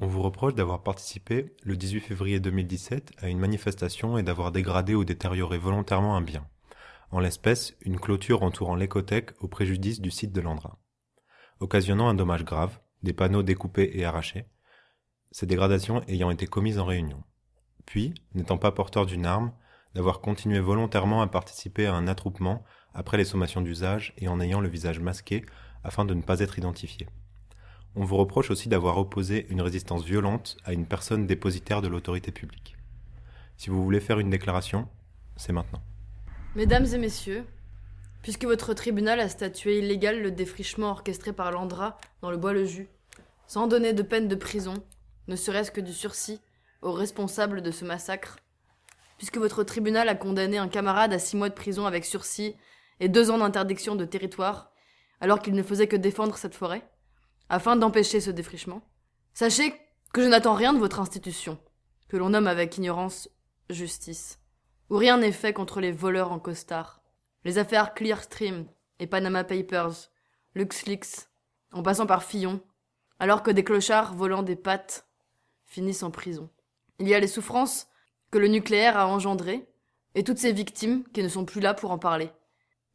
On vous reproche d'avoir participé, le 18 février 2017, à une manifestation et d'avoir dégradé ou détérioré volontairement un bien. En l'espèce, une clôture entourant l'écothèque au préjudice du site de l'Andra. Occasionnant un dommage grave, des panneaux découpés et arrachés, ces dégradations ayant été commises en réunion. Puis, n'étant pas porteur d'une arme, d'avoir continué volontairement à participer à un attroupement après les sommations d'usage et en ayant le visage masqué afin de ne pas être identifié. On vous reproche aussi d'avoir opposé une résistance violente à une personne dépositaire de l'autorité publique. Si vous voulez faire une déclaration, c'est maintenant. Mesdames et messieurs, puisque votre tribunal a statué illégal le défrichement orchestré par Landra dans le bois-le-jus, sans donner de peine de prison, ne serait-ce que du sursis, aux responsables de ce massacre, puisque votre tribunal a condamné un camarade à six mois de prison avec sursis et deux ans d'interdiction de territoire, alors qu'il ne faisait que défendre cette forêt, afin d'empêcher ce défrichement. Sachez que je n'attends rien de votre institution, que l'on nomme avec ignorance justice, où rien n'est fait contre les voleurs en costard. Les affaires Clearstream et Panama Papers, LuxLeaks, en passant par Fillon, alors que des clochards volant des pattes finissent en prison. Il y a les souffrances que le nucléaire a engendrées, et toutes ces victimes qui ne sont plus là pour en parler.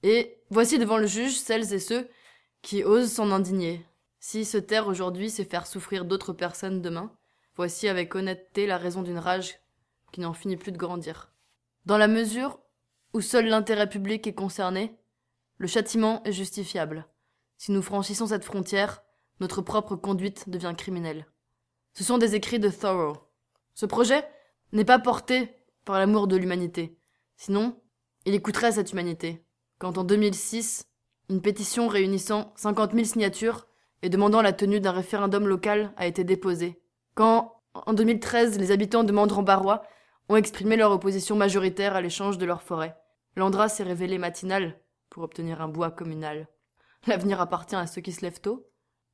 Et voici devant le juge celles et ceux qui osent s'en indigner, si se taire aujourd'hui, c'est faire souffrir d'autres personnes demain, voici avec honnêteté la raison d'une rage qui n'en finit plus de grandir. Dans la mesure où seul l'intérêt public est concerné, le châtiment est justifiable. Si nous franchissons cette frontière, notre propre conduite devient criminelle. Ce sont des écrits de Thoreau. Ce projet n'est pas porté par l'amour de l'humanité. Sinon, il écouterait cette humanité. Quand en 2006, une pétition réunissant 50 000 signatures et demandant la tenue d'un référendum local a été déposée. Quand, en 2013, les habitants de Mandran-Barrois ont exprimé leur opposition majoritaire à l'échange de leur forêt. L'Andra s'est révélé matinal pour obtenir un bois communal. L'avenir appartient à ceux qui se lèvent tôt.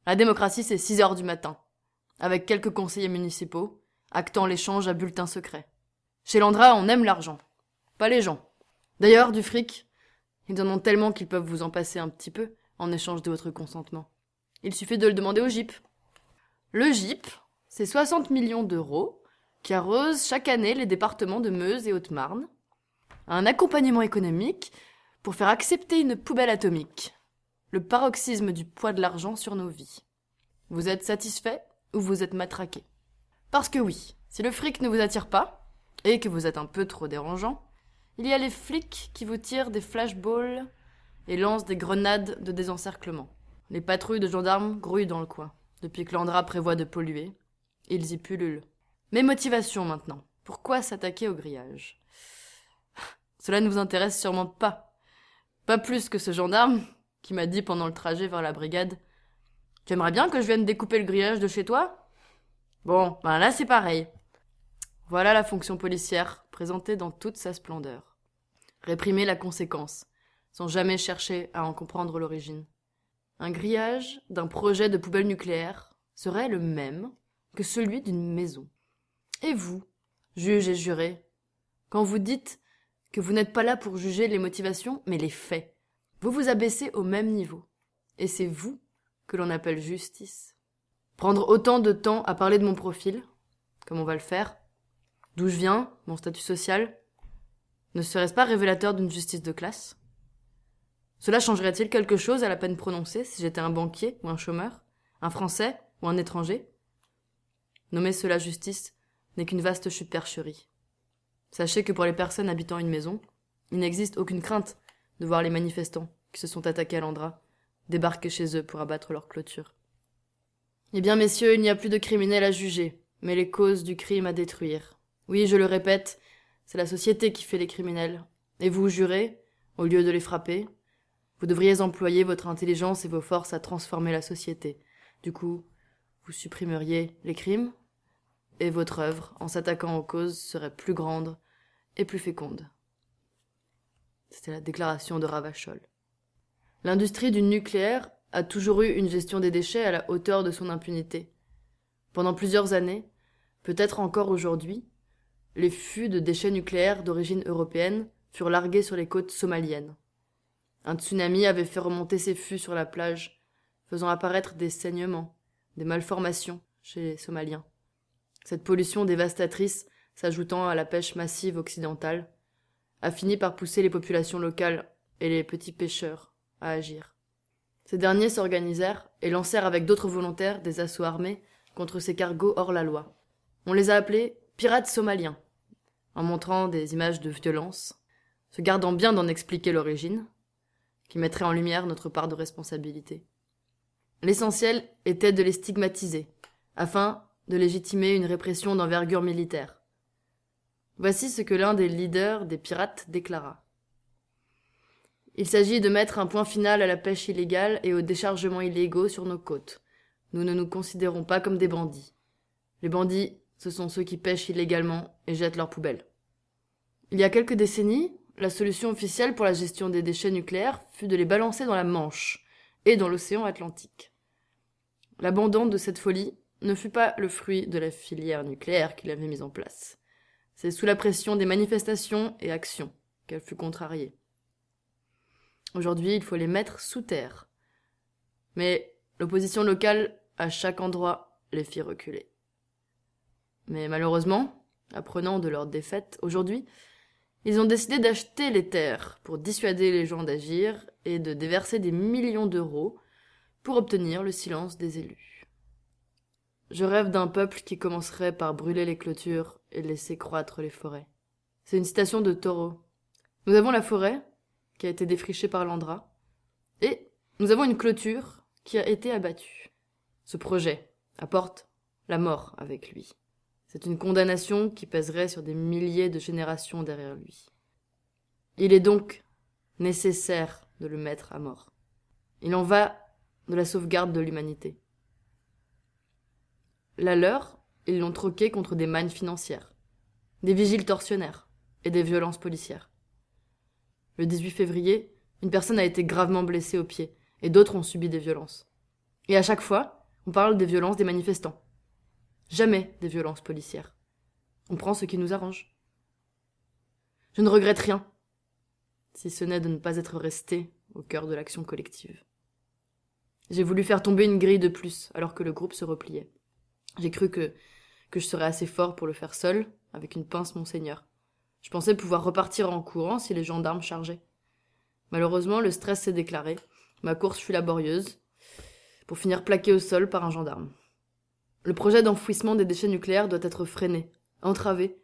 La démocratie, c'est 6 heures du matin, avec quelques conseillers municipaux, actant l'échange à bulletin secret. Chez Landra, on aime l'argent, pas les gens. D'ailleurs, du fric, ils en ont tellement qu'ils peuvent vous en passer un petit peu en échange de votre consentement. Il suffit de le demander au GIP. Le GIP, c'est 60 millions d'euros qui arrosent chaque année les départements de Meuse et Haute-Marne. Un accompagnement économique pour faire accepter une poubelle atomique. Le paroxysme du poids de l'argent sur nos vies. Vous êtes satisfait ou vous êtes matraqué? Parce que oui, si le fric ne vous attire pas, et que vous êtes un peu trop dérangeant, il y a les flics qui vous tirent des flashballs et lancent des grenades de désencerclement. Les patrouilles de gendarmes grouillent dans le coin. Depuis que Landra prévoit de polluer, ils y pullulent. Mes motivations maintenant. Pourquoi s'attaquer au grillage? Cela ne vous intéresse sûrement pas. Pas plus que ce gendarme qui m'a dit pendant le trajet vers la brigade Tu aimerais bien que je vienne découper le grillage de chez toi? Bon, ben là c'est pareil. Voilà la fonction policière présentée dans toute sa splendeur. Réprimer la conséquence, sans jamais chercher à en comprendre l'origine. Un grillage d'un projet de poubelle nucléaire serait le même que celui d'une maison. Et vous, juge et juré, quand vous dites que vous n'êtes pas là pour juger les motivations, mais les faits, vous vous abaissez au même niveau. Et c'est vous que l'on appelle justice. Prendre autant de temps à parler de mon profil, comme on va le faire, d'où je viens, mon statut social, ne serait-ce pas révélateur d'une justice de classe? Cela changerait-il quelque chose à la peine prononcée si j'étais un banquier ou un chômeur, un Français ou un étranger? Nommer cela justice n'est qu'une vaste supercherie. Sachez que pour les personnes habitant une maison, il n'existe aucune crainte de voir les manifestants qui se sont attaqués à l'Andra débarquer chez eux pour abattre leur clôture. Eh bien, messieurs, il n'y a plus de criminels à juger, mais les causes du crime à détruire. Oui, je le répète, c'est la société qui fait les criminels. Et vous jurez, au lieu de les frapper, vous devriez employer votre intelligence et vos forces à transformer la société. Du coup, vous supprimeriez les crimes, et votre œuvre, en s'attaquant aux causes, serait plus grande et plus féconde. C'était la déclaration de Ravachol. L'industrie du nucléaire a toujours eu une gestion des déchets à la hauteur de son impunité. Pendant plusieurs années, peut-être encore aujourd'hui, les fûts de déchets nucléaires d'origine européenne furent largués sur les côtes somaliennes. Un tsunami avait fait remonter ses fûts sur la plage, faisant apparaître des saignements, des malformations chez les Somaliens. Cette pollution dévastatrice, s'ajoutant à la pêche massive occidentale, a fini par pousser les populations locales et les petits pêcheurs à agir. Ces derniers s'organisèrent et lancèrent avec d'autres volontaires des assauts armés contre ces cargos hors la loi. On les a appelés pirates somaliens, en montrant des images de violence, se gardant bien d'en expliquer l'origine, qui mettrait en lumière notre part de responsabilité. L'essentiel était de les stigmatiser, afin de légitimer une répression d'envergure militaire. Voici ce que l'un des leaders des pirates déclara. Il s'agit de mettre un point final à la pêche illégale et aux déchargements illégaux sur nos côtes. Nous ne nous considérons pas comme des bandits. Les bandits, ce sont ceux qui pêchent illégalement et jettent leurs poubelles. Il y a quelques décennies, la solution officielle pour la gestion des déchets nucléaires fut de les balancer dans la Manche et dans l'océan Atlantique. L'abandon de cette folie ne fut pas le fruit de la filière nucléaire qu'il avait mise en place. C'est sous la pression des manifestations et actions qu'elle fut contrariée. Aujourd'hui, il faut les mettre sous terre. Mais l'opposition locale, à chaque endroit, les fit reculer. Mais malheureusement, apprenant de leur défaite aujourd'hui, ils ont décidé d'acheter les terres pour dissuader les gens d'agir et de déverser des millions d'euros pour obtenir le silence des élus. Je rêve d'un peuple qui commencerait par brûler les clôtures et laisser croître les forêts. C'est une citation de Taureau. Nous avons la forêt, qui a été défrichée par Landra, et nous avons une clôture qui a été abattue. Ce projet apporte la mort avec lui. C'est une condamnation qui pèserait sur des milliers de générations derrière lui. Il est donc nécessaire de le mettre à mort. Il en va de la sauvegarde de l'humanité. La leur, ils l'ont troqué contre des mannes financières, des vigiles tortionnaires et des violences policières. Le 18 février, une personne a été gravement blessée au pied et d'autres ont subi des violences. Et à chaque fois, on parle des violences des manifestants. Jamais des violences policières. On prend ce qui nous arrange. Je ne regrette rien, si ce n'est de ne pas être resté au cœur de l'action collective. J'ai voulu faire tomber une grille de plus alors que le groupe se repliait. J'ai cru que, que je serais assez fort pour le faire seul, avec une pince monseigneur. Je pensais pouvoir repartir en courant si les gendarmes chargeaient. Malheureusement, le stress s'est déclaré. Ma course fut laborieuse, pour finir plaqué au sol par un gendarme. Le projet d'enfouissement des déchets nucléaires doit être freiné, entravé,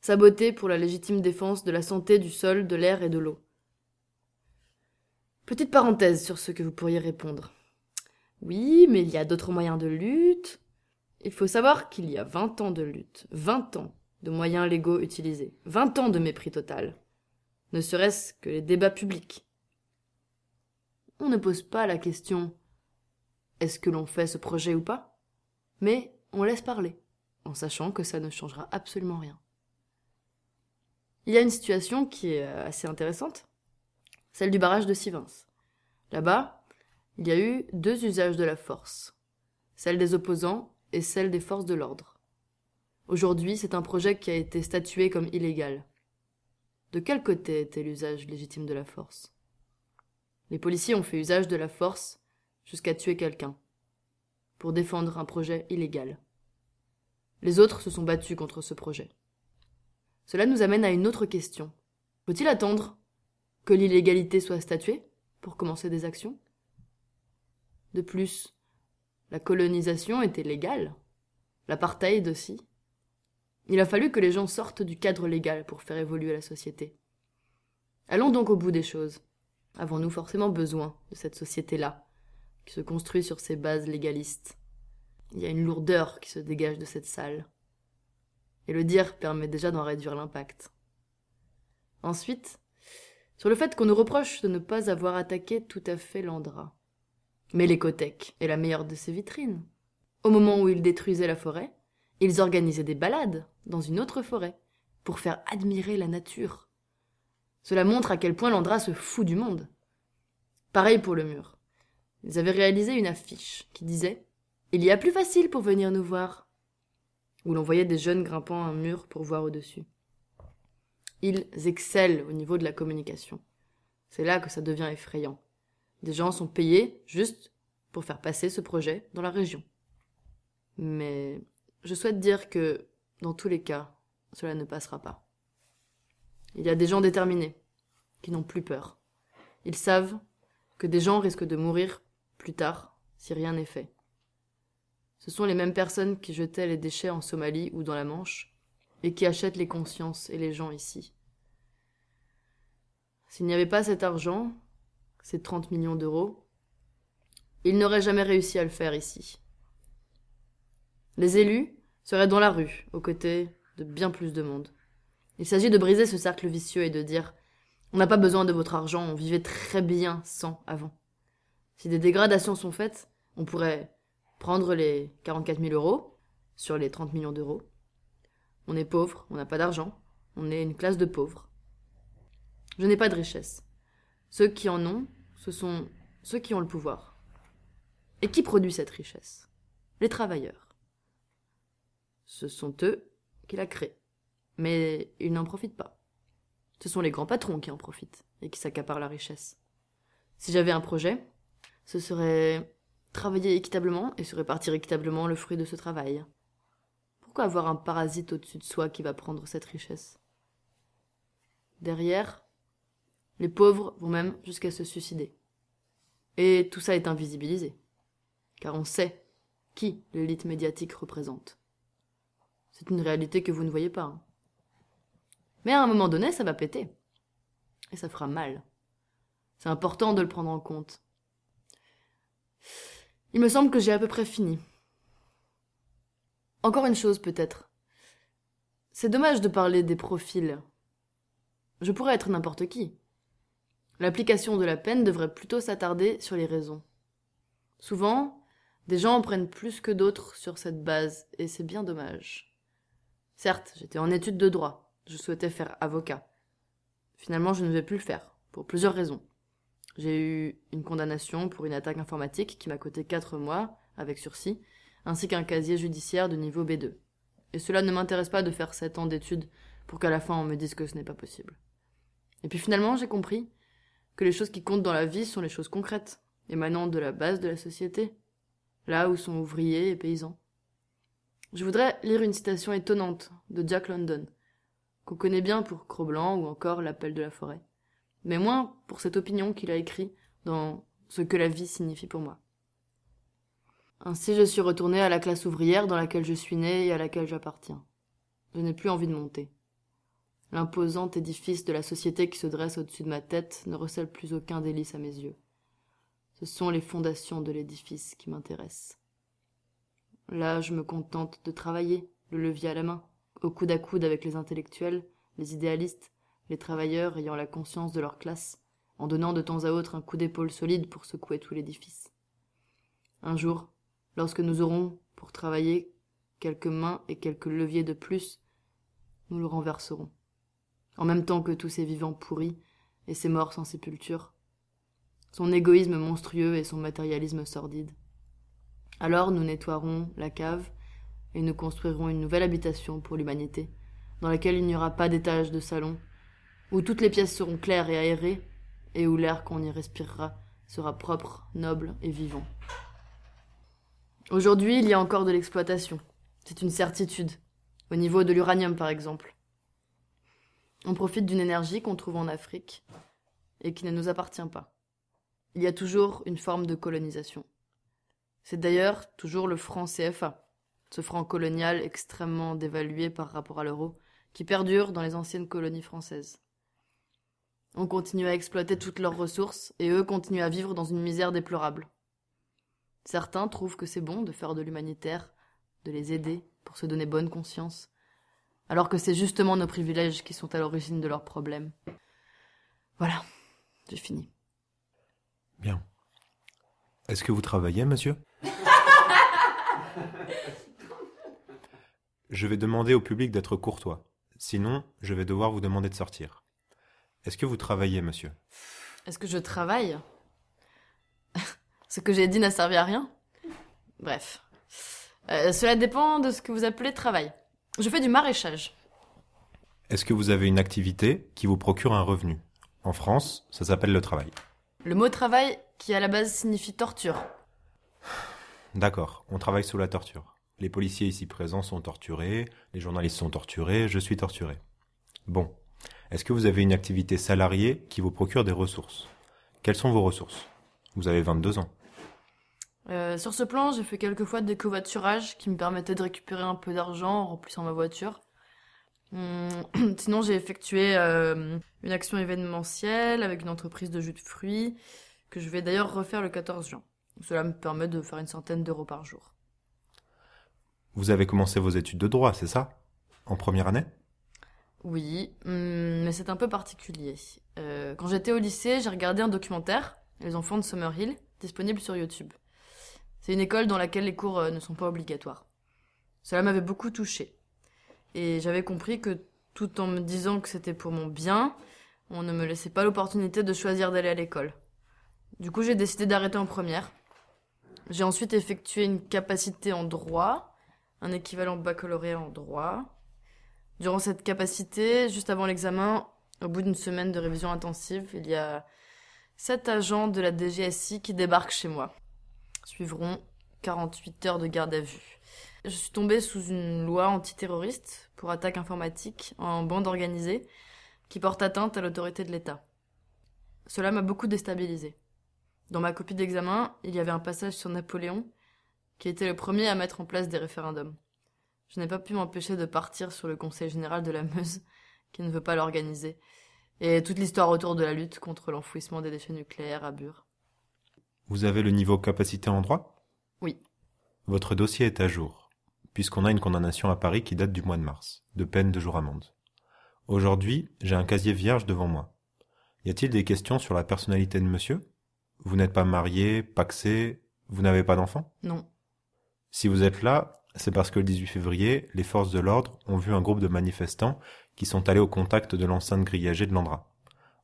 saboté pour la légitime défense de la santé du sol, de l'air et de l'eau. Petite parenthèse sur ce que vous pourriez répondre. Oui, mais il y a d'autres moyens de lutte. Il faut savoir qu'il y a vingt ans de lutte, vingt ans de moyens légaux utilisés, vingt ans de mépris total. Ne serait-ce que les débats publics. On ne pose pas la question est-ce que l'on fait ce projet ou pas? Mais on laisse parler, en sachant que ça ne changera absolument rien. Il y a une situation qui est euh, assez intéressante, celle du barrage de Sivins. Là-bas, il y a eu deux usages de la force, celle des opposants et celle des forces de l'ordre. Aujourd'hui, c'est un projet qui a été statué comme illégal. De quel côté était l'usage légitime de la force? Les policiers ont fait usage de la force jusqu'à tuer quelqu'un pour défendre un projet illégal. Les autres se sont battus contre ce projet. Cela nous amène à une autre question. Faut-il attendre que l'illégalité soit statuée pour commencer des actions? De plus, la colonisation était légale, l'apartheid aussi. Il a fallu que les gens sortent du cadre légal pour faire évoluer la société. Allons donc au bout des choses. Avons-nous forcément besoin de cette société-là, qui se construit sur ses bases légalistes. Il y a une lourdeur qui se dégage de cette salle. Et le dire permet déjà d'en réduire l'impact. Ensuite, sur le fait qu'on nous reproche de ne pas avoir attaqué tout à fait l'Andra. Mais l'écothèque est la meilleure de ces vitrines. Au moment où ils détruisaient la forêt, ils organisaient des balades dans une autre forêt pour faire admirer la nature. Cela montre à quel point l'Andra se fout du monde. Pareil pour le mur. Ils avaient réalisé une affiche qui disait Il y a plus facile pour venir nous voir où l'on voyait des jeunes grimpant un mur pour voir au-dessus. Ils excellent au niveau de la communication. C'est là que ça devient effrayant. Des gens sont payés juste pour faire passer ce projet dans la région. Mais je souhaite dire que dans tous les cas, cela ne passera pas. Il y a des gens déterminés, qui n'ont plus peur. Ils savent que des gens risquent de mourir plus tard si rien n'est fait. Ce sont les mêmes personnes qui jetaient les déchets en Somalie ou dans la Manche, et qui achètent les consciences et les gens ici. S'il n'y avait pas cet argent, ces 30 millions d'euros, ils n'auraient jamais réussi à le faire ici. Les élus seraient dans la rue, aux côtés de bien plus de monde. Il s'agit de briser ce cercle vicieux et de dire on n'a pas besoin de votre argent, on vivait très bien sans avant. Si des dégradations sont faites, on pourrait prendre les 44 000 euros sur les 30 millions d'euros. On est pauvre, on n'a pas d'argent, on est une classe de pauvres. Je n'ai pas de richesse. Ceux qui en ont, ce sont ceux qui ont le pouvoir. Et qui produit cette richesse? Les travailleurs. Ce sont eux qui la créent. Mais ils n'en profitent pas. Ce sont les grands patrons qui en profitent et qui s'accaparent la richesse. Si j'avais un projet, ce serait travailler équitablement et se répartir équitablement le fruit de ce travail. Pourquoi avoir un parasite au-dessus de soi qui va prendre cette richesse? Derrière, les pauvres vont même jusqu'à se suicider. Et tout ça est invisibilisé, car on sait qui l'élite médiatique représente. C'est une réalité que vous ne voyez pas. Hein. Mais à un moment donné, ça va péter. Et ça fera mal. C'est important de le prendre en compte. Il me semble que j'ai à peu près fini. Encore une chose peut-être. C'est dommage de parler des profils. Je pourrais être n'importe qui. L'application de la peine devrait plutôt s'attarder sur les raisons. Souvent, des gens en prennent plus que d'autres sur cette base, et c'est bien dommage. Certes, j'étais en études de droit, je souhaitais faire avocat. Finalement, je ne vais plus le faire, pour plusieurs raisons. J'ai eu une condamnation pour une attaque informatique qui m'a coûté 4 mois, avec sursis, ainsi qu'un casier judiciaire de niveau B2. Et cela ne m'intéresse pas de faire 7 ans d'études pour qu'à la fin on me dise que ce n'est pas possible. Et puis finalement, j'ai compris que les choses qui comptent dans la vie sont les choses concrètes, émanant de la base de la société, là où sont ouvriers et paysans. Je voudrais lire une citation étonnante de Jack London, qu'on connaît bien pour Cro-Blanc ou encore L'appel de la forêt mais moins pour cette opinion qu'il a écrit dans ce que la vie signifie pour moi. Ainsi je suis retourné à la classe ouvrière dans laquelle je suis né et à laquelle j'appartiens. Je n'ai plus envie de monter. L'imposant édifice de la société qui se dresse au-dessus de ma tête ne recèle plus aucun délice à mes yeux. Ce sont les fondations de l'édifice qui m'intéressent. Là, je me contente de travailler, le levier à la main, au coude à coude avec les intellectuels, les idéalistes, les travailleurs ayant la conscience de leur classe, en donnant de temps à autre un coup d'épaule solide pour secouer tout l'édifice. Un jour, lorsque nous aurons, pour travailler, quelques mains et quelques leviers de plus, nous le renverserons, en même temps que tous ces vivants pourris et ces morts sans sépulture, son égoïsme monstrueux et son matérialisme sordide. Alors nous nettoierons la cave et nous construirons une nouvelle habitation pour l'humanité, dans laquelle il n'y aura pas d'étage de salon, où toutes les pièces seront claires et aérées, et où l'air qu'on y respirera sera propre, noble et vivant. Aujourd'hui, il y a encore de l'exploitation. C'est une certitude, au niveau de l'uranium par exemple. On profite d'une énergie qu'on trouve en Afrique et qui ne nous appartient pas. Il y a toujours une forme de colonisation. C'est d'ailleurs toujours le franc CFA, ce franc colonial extrêmement dévalué par rapport à l'euro, qui perdure dans les anciennes colonies françaises. On continue à exploiter toutes leurs ressources, et eux continuent à vivre dans une misère déplorable. Certains trouvent que c'est bon de faire de l'humanitaire, de les aider pour se donner bonne conscience, alors que c'est justement nos privilèges qui sont à l'origine de leurs problèmes. Voilà, j'ai fini. Bien. Est-ce que vous travaillez, monsieur? Je vais demander au public d'être courtois. Sinon, je vais devoir vous demander de sortir. Est-ce que vous travaillez, monsieur? Est-ce que je travaille? Ce que j'ai dit n'a servi à rien? Bref. Euh, cela dépend de ce que vous appelez travail. Je fais du maraîchage. Est-ce que vous avez une activité qui vous procure un revenu? En France, ça s'appelle le travail. Le mot travail, qui à la base signifie torture. D'accord, on travaille sous la torture. Les policiers ici présents sont torturés, les journalistes sont torturés, je suis torturé. Bon. Est-ce que vous avez une activité salariée qui vous procure des ressources? Quelles sont vos ressources? Vous avez 22 ans. Euh, sur ce plan, j'ai fait quelques fois des covoiturages qui me permettaient de récupérer un peu d'argent en remplissant ma voiture. Hum, sinon, j'ai effectué euh, une action événementielle avec une entreprise de jus de fruits que je vais d'ailleurs refaire le 14 juin. Cela me permet de faire une centaine d'euros par jour. Vous avez commencé vos études de droit, c'est ça? En première année? Oui, hum, mais c'est un peu particulier. Euh, quand j'étais au lycée, j'ai regardé un documentaire, Les enfants de Summerhill, disponible sur YouTube. C'est une école dans laquelle les cours euh, ne sont pas obligatoires. Cela m'avait beaucoup touché. Et j'avais compris que tout en me disant que c'était pour mon bien, on ne me laissait pas l'opportunité de choisir d'aller à l'école. Du coup, j'ai décidé d'arrêter en première. J'ai ensuite effectué une capacité en droit, un équivalent baccalauréat en droit. Durant cette capacité, juste avant l'examen, au bout d'une semaine de révision intensive, il y a sept agents de la DGSI qui débarquent chez moi. Suivront 48 heures de garde à vue. Je suis tombée sous une loi antiterroriste pour attaque informatique en bande organisée qui porte atteinte à l'autorité de l'État. Cela m'a beaucoup déstabilisée. Dans ma copie d'examen, il y avait un passage sur Napoléon, qui était le premier à mettre en place des référendums. Je n'ai pas pu m'empêcher de partir sur le Conseil général de la Meuse, qui ne veut pas l'organiser, et toute l'histoire autour de la lutte contre l'enfouissement des déchets nucléaires à Bure. Vous avez le niveau capacité en droit? Oui. Votre dossier est à jour, puisqu'on a une condamnation à Paris qui date du mois de mars, de peine de jour amende. Aujourd'hui, j'ai un casier vierge devant moi. Y a-t-il des questions sur la personnalité de monsieur? Vous n'êtes pas marié, paxé, vous n'avez pas d'enfant? Non. Si vous êtes là, c'est parce que le 18 février, les forces de l'ordre ont vu un groupe de manifestants qui sont allés au contact de l'enceinte grillagée de l'Andra.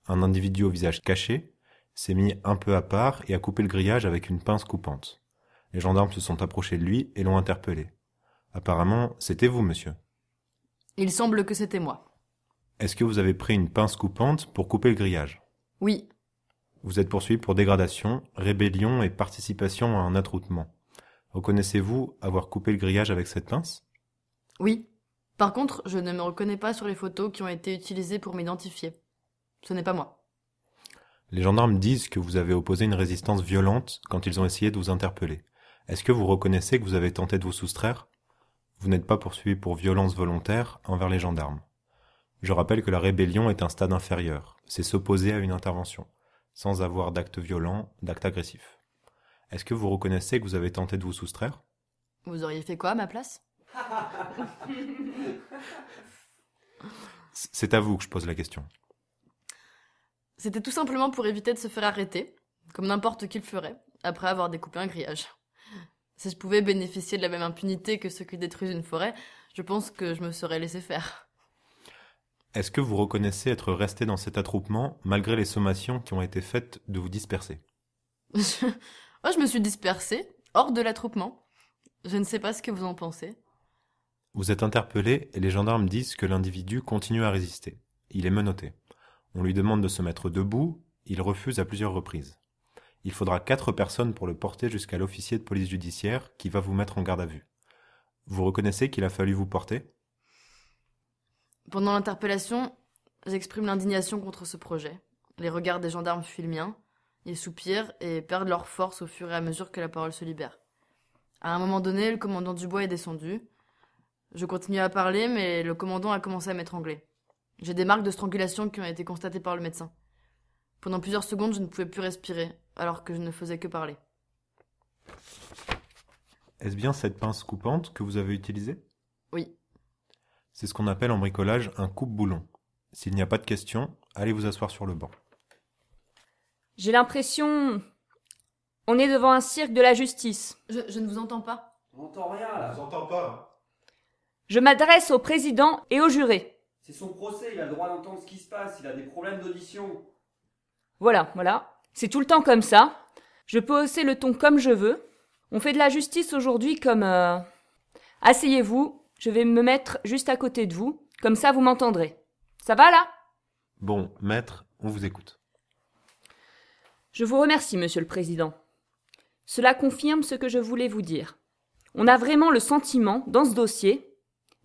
Un individu au visage caché s'est mis un peu à part et a coupé le grillage avec une pince coupante. Les gendarmes se sont approchés de lui et l'ont interpellé. Apparemment, c'était vous, monsieur. Il semble que c'était moi. Est-ce que vous avez pris une pince coupante pour couper le grillage? Oui. Vous êtes poursuivi pour dégradation, rébellion et participation à un attroupement. Reconnaissez-vous avoir coupé le grillage avec cette pince? Oui. Par contre, je ne me reconnais pas sur les photos qui ont été utilisées pour m'identifier. Ce n'est pas moi. Les gendarmes disent que vous avez opposé une résistance violente quand ils ont essayé de vous interpeller. Est-ce que vous reconnaissez que vous avez tenté de vous soustraire? Vous n'êtes pas poursuivi pour violence volontaire envers les gendarmes. Je rappelle que la rébellion est un stade inférieur. C'est s'opposer à une intervention, sans avoir d'acte violent, d'acte agressif. Est-ce que vous reconnaissez que vous avez tenté de vous soustraire? Vous auriez fait quoi à ma place? C'est à vous que je pose la question. C'était tout simplement pour éviter de se faire arrêter, comme n'importe qui le ferait, après avoir découpé un grillage. Si je pouvais bénéficier de la même impunité que ceux qui détruisent une forêt, je pense que je me serais laissé faire. Est-ce que vous reconnaissez être resté dans cet attroupement malgré les sommations qui ont été faites de vous disperser? Je... Oh, je me suis dispersée, hors de l'attroupement. Je ne sais pas ce que vous en pensez. Vous êtes interpellé et les gendarmes disent que l'individu continue à résister. Il est menotté. On lui demande de se mettre debout, il refuse à plusieurs reprises. Il faudra quatre personnes pour le porter jusqu'à l'officier de police judiciaire qui va vous mettre en garde à vue. Vous reconnaissez qu'il a fallu vous porter? Pendant l'interpellation, j'exprime l'indignation contre ce projet. Les regards des gendarmes fuient le mien. Ils soupirent et perdent leur force au fur et à mesure que la parole se libère. À un moment donné, le commandant Dubois est descendu. Je continue à parler, mais le commandant a commencé à m'étrangler. J'ai des marques de strangulation qui ont été constatées par le médecin. Pendant plusieurs secondes, je ne pouvais plus respirer, alors que je ne faisais que parler. Est-ce bien cette pince coupante que vous avez utilisée? Oui. C'est ce qu'on appelle en bricolage un coupe-boulon. S'il n'y a pas de questions, allez vous asseoir sur le banc. J'ai l'impression. On est devant un cirque de la justice. Je, je ne vous entends pas. On n'entend rien là. vous entends pas Je m'adresse au président et au juré. C'est son procès, il a le droit d'entendre ce qui se passe, il a des problèmes d'audition. Voilà, voilà. C'est tout le temps comme ça. Je peux hausser le ton comme je veux. On fait de la justice aujourd'hui comme. euh, Asseyez-vous, je vais me mettre juste à côté de vous, comme ça vous m'entendrez. Ça va là? Bon, maître, on vous écoute. Je vous remercie, monsieur le président. Cela confirme ce que je voulais vous dire. On a vraiment le sentiment, dans ce dossier,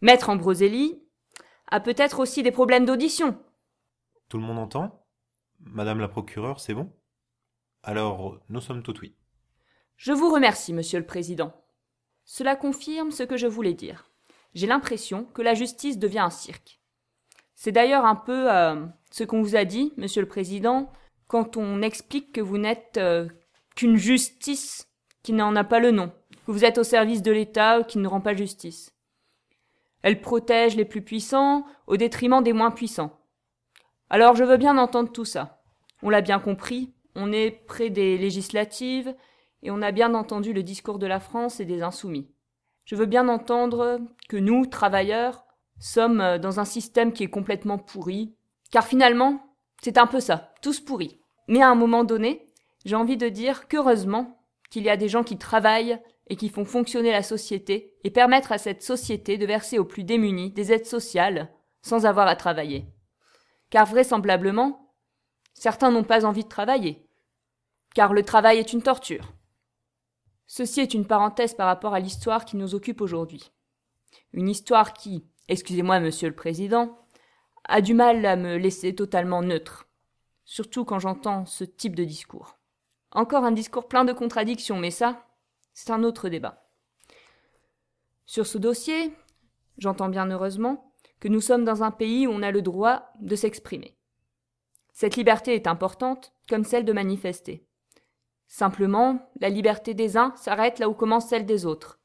Maître Ambroselli a peut-être aussi des problèmes d'audition. Tout le monde entend? Madame la procureure, c'est bon? Alors, nous sommes tout oui. Je vous remercie, Monsieur le Président. Cela confirme ce que je voulais dire. J'ai l'impression que la justice devient un cirque. C'est d'ailleurs un peu euh, ce qu'on vous a dit, Monsieur le Président, quand on explique que vous n'êtes euh, qu'une justice qui n'en a pas le nom, que vous êtes au service de l'État qui ne rend pas justice. Elle protège les plus puissants au détriment des moins puissants. Alors je veux bien entendre tout ça. On l'a bien compris, on est près des législatives, et on a bien entendu le discours de la France et des insoumis. Je veux bien entendre que nous, travailleurs, sommes euh, dans un système qui est complètement pourri, car finalement, c'est un peu ça, tous pourris. Mais à un moment donné, j'ai envie de dire qu'heureusement qu'il y a des gens qui travaillent et qui font fonctionner la société et permettre à cette société de verser aux plus démunis des aides sociales sans avoir à travailler. Car vraisemblablement, certains n'ont pas envie de travailler, car le travail est une torture. Ceci est une parenthèse par rapport à l'histoire qui nous occupe aujourd'hui. Une histoire qui, excusez-moi monsieur le président, a du mal à me laisser totalement neutre, surtout quand j'entends ce type de discours. Encore un discours plein de contradictions, mais ça, c'est un autre débat. Sur ce dossier, j'entends bien heureusement que nous sommes dans un pays où on a le droit de s'exprimer. Cette liberté est importante, comme celle de manifester. Simplement, la liberté des uns s'arrête là où commence celle des autres.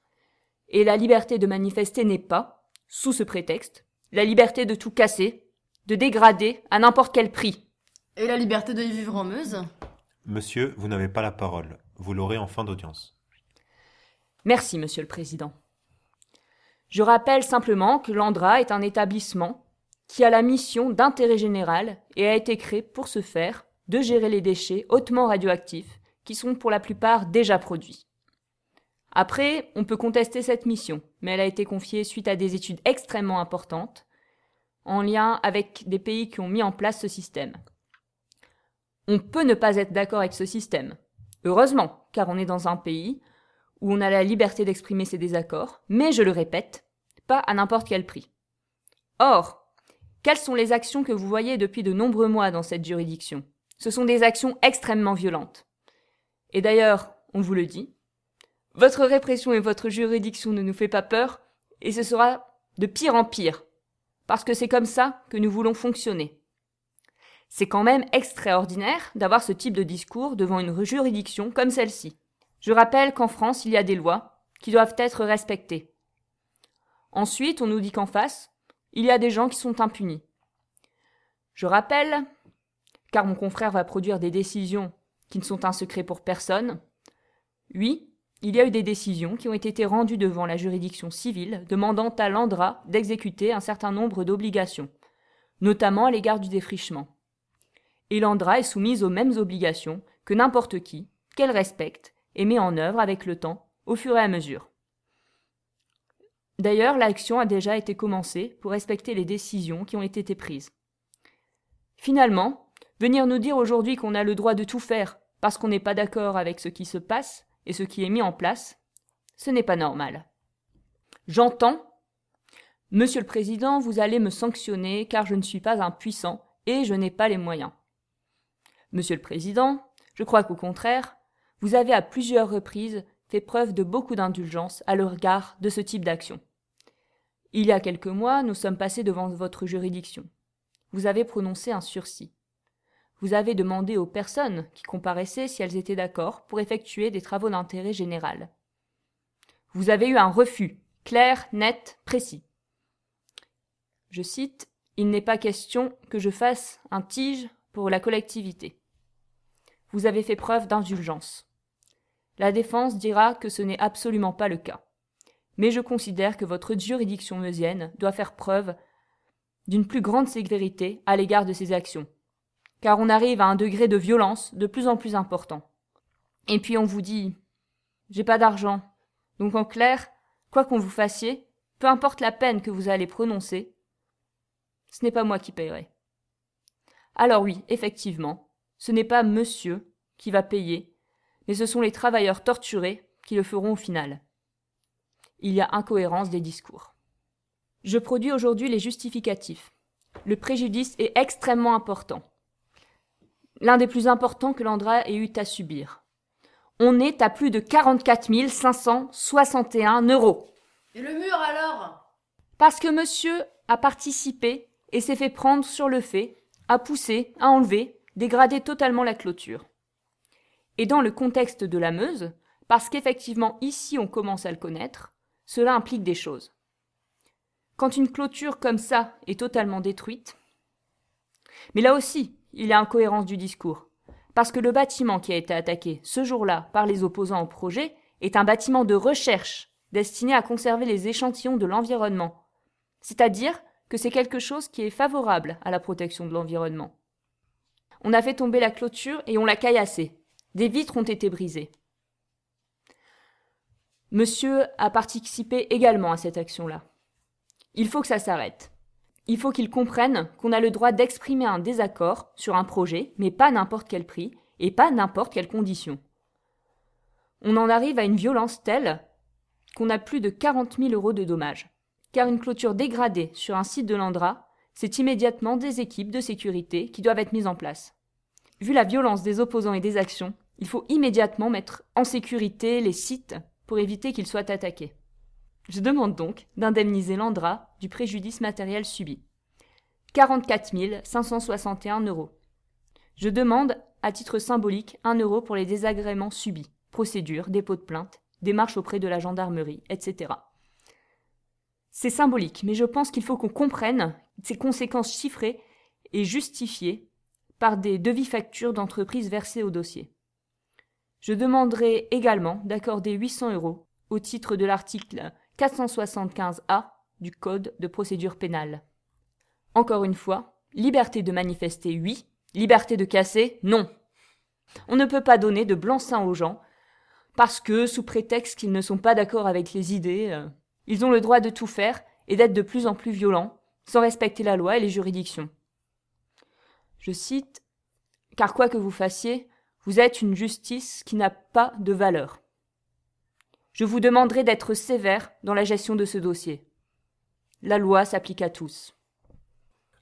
Et la liberté de manifester n'est pas, sous ce prétexte, la liberté de tout casser, de dégrader à n'importe quel prix. Et la liberté de vivre en Meuse Monsieur, vous n'avez pas la parole. Vous l'aurez en fin d'audience. Merci, Monsieur le Président. Je rappelle simplement que l'Andra est un établissement qui a la mission d'intérêt général et a été créé pour ce faire de gérer les déchets hautement radioactifs qui sont pour la plupart déjà produits. Après, on peut contester cette mission, mais elle a été confiée suite à des études extrêmement importantes en lien avec des pays qui ont mis en place ce système. On peut ne pas être d'accord avec ce système. Heureusement, car on est dans un pays où on a la liberté d'exprimer ses désaccords, mais je le répète, pas à n'importe quel prix. Or, quelles sont les actions que vous voyez depuis de nombreux mois dans cette juridiction? Ce sont des actions extrêmement violentes. Et d'ailleurs, on vous le dit, votre répression et votre juridiction ne nous fait pas peur, et ce sera de pire en pire, parce que c'est comme ça que nous voulons fonctionner. C'est quand même extraordinaire d'avoir ce type de discours devant une juridiction comme celle-ci. Je rappelle qu'en France, il y a des lois qui doivent être respectées. Ensuite, on nous dit qu'en face, il y a des gens qui sont impunis. Je rappelle, car mon confrère va produire des décisions qui ne sont un secret pour personne, oui, il y a eu des décisions qui ont été rendues devant la juridiction civile demandant à l'Andra d'exécuter un certain nombre d'obligations, notamment à l'égard du défrichement. Et l'Andra est soumise aux mêmes obligations que n'importe qui, qu'elle respecte et met en œuvre avec le temps, au fur et à mesure. D'ailleurs, l'action a déjà été commencée pour respecter les décisions qui ont été prises. Finalement, venir nous dire aujourd'hui qu'on a le droit de tout faire parce qu'on n'est pas d'accord avec ce qui se passe et ce qui est mis en place, ce n'est pas normal. J'entends. Monsieur le Président, vous allez me sanctionner car je ne suis pas un puissant et je n'ai pas les moyens. Monsieur le Président, je crois qu'au contraire, vous avez à plusieurs reprises fait preuve de beaucoup d'indulgence à l'égard de ce type d'action. Il y a quelques mois, nous sommes passés devant votre juridiction. Vous avez prononcé un sursis. Vous avez demandé aux personnes qui comparaissaient si elles étaient d'accord pour effectuer des travaux d'intérêt général. Vous avez eu un refus, clair, net, précis. Je cite Il n'est pas question que je fasse un tige pour la collectivité. Vous avez fait preuve d'indulgence. La défense dira que ce n'est absolument pas le cas. Mais je considère que votre juridiction meusienne doit faire preuve d'une plus grande sévérité à l'égard de ces actions, car on arrive à un degré de violence de plus en plus important. Et puis on vous dit J'ai pas d'argent. Donc en clair, quoi qu'on vous fassiez, peu importe la peine que vous allez prononcer, ce n'est pas moi qui payerai. Alors oui, effectivement, ce n'est pas monsieur qui va payer mais ce sont les travailleurs torturés qui le feront au final. il y a incohérence des discours. Je produis aujourd'hui les justificatifs. Le préjudice est extrêmement important. L'un des plus importants que l'Andra ait eu à subir. On est à plus de 44 561 euros. Et le mur alors? Parce que monsieur a participé et s'est fait prendre sur le fait, a poussé, a enlevé, dégradé totalement la clôture. Et dans le contexte de la Meuse, parce qu'effectivement ici on commence à le connaître, cela implique des choses. Quand une clôture comme ça est totalement détruite, mais là aussi, il y a incohérence du discours. Parce que le bâtiment qui a été attaqué ce jour-là par les opposants au projet est un bâtiment de recherche destiné à conserver les échantillons de l'environnement. C'est-à-dire que c'est quelque chose qui est favorable à la protection de l'environnement. On a fait tomber la clôture et on l'a caillassée. Des vitres ont été brisées. Monsieur a participé également à cette action-là. Il faut que ça s'arrête. Il faut qu'ils comprennent qu'on a le droit d'exprimer un désaccord sur un projet, mais pas n'importe quel prix et pas n'importe quelle condition. On en arrive à une violence telle qu'on a plus de 40 000 euros de dommages. Car une clôture dégradée sur un site de l'Andra, c'est immédiatement des équipes de sécurité qui doivent être mises en place. Vu la violence des opposants et des actions, il faut immédiatement mettre en sécurité les sites pour éviter qu'ils soient attaqués. Je demande donc d'indemniser l'Andra du préjudice matériel subi. 44 561 euros. Je demande, à titre symbolique, 1 euro pour les désagréments subis, procédure, dépôt de plainte, démarche auprès de la gendarmerie, etc. C'est symbolique, mais je pense qu'il faut qu'on comprenne ces conséquences chiffrées et justifiées par des devis-factures d'entreprises versées au dossier. Je demanderai également d'accorder 800 euros au titre de l'article 475A du Code de procédure pénale. Encore une fois, liberté de manifester, oui, liberté de casser, non. On ne peut pas donner de blanc-seing aux gens parce que, sous prétexte qu'ils ne sont pas d'accord avec les idées, euh, ils ont le droit de tout faire et d'être de plus en plus violents, sans respecter la loi et les juridictions. Je cite Car quoi que vous fassiez, vous êtes une justice qui n'a pas de valeur. Je vous demanderai d'être sévère dans la gestion de ce dossier. La loi s'applique à tous.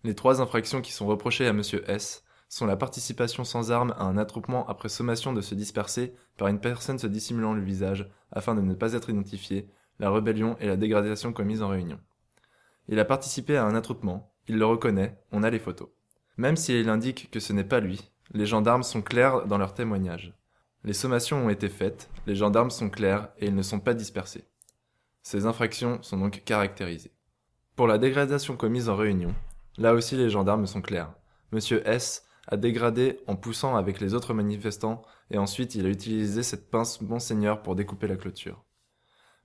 Les trois infractions qui sont reprochées à M. S sont la participation sans armes à un attroupement après sommation de se disperser par une personne se dissimulant le visage afin de ne pas être identifié, la rébellion et la dégradation commise en réunion. Il a participé à un attroupement, il le reconnaît, on a les photos. Même s'il indique que ce n'est pas lui, les gendarmes sont clairs dans leur témoignage. Les sommations ont été faites, les gendarmes sont clairs et ils ne sont pas dispersés. Ces infractions sont donc caractérisées. Pour la dégradation commise en réunion, là aussi les gendarmes sont clairs. Monsieur S a dégradé en poussant avec les autres manifestants et ensuite il a utilisé cette pince Monseigneur pour découper la clôture.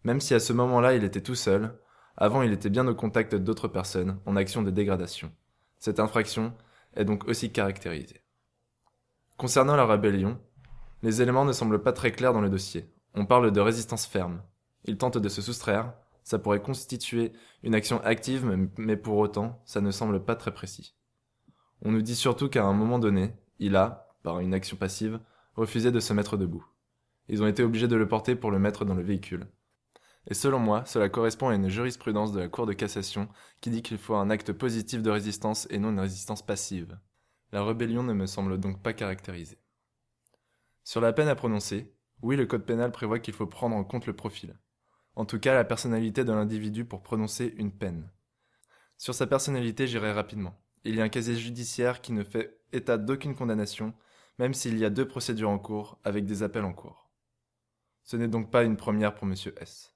Même si à ce moment-là il était tout seul, avant il était bien au contact d'autres personnes en action de dégradation. Cette infraction est donc aussi caractérisée. Concernant la rébellion, les éléments ne semblent pas très clairs dans le dossier. On parle de résistance ferme. Il tente de se soustraire, ça pourrait constituer une action active, mais pour autant, ça ne semble pas très précis. On nous dit surtout qu'à un moment donné, il a, par une action passive, refusé de se mettre debout. Ils ont été obligés de le porter pour le mettre dans le véhicule. Et selon moi, cela correspond à une jurisprudence de la Cour de cassation qui dit qu'il faut un acte positif de résistance et non une résistance passive. La rébellion ne me semble donc pas caractérisée. Sur la peine à prononcer, oui, le code pénal prévoit qu'il faut prendre en compte le profil. En tout cas, la personnalité de l'individu pour prononcer une peine. Sur sa personnalité, j'irai rapidement. Il y a un casier judiciaire qui ne fait état d'aucune condamnation, même s'il y a deux procédures en cours avec des appels en cours. Ce n'est donc pas une première pour monsieur S.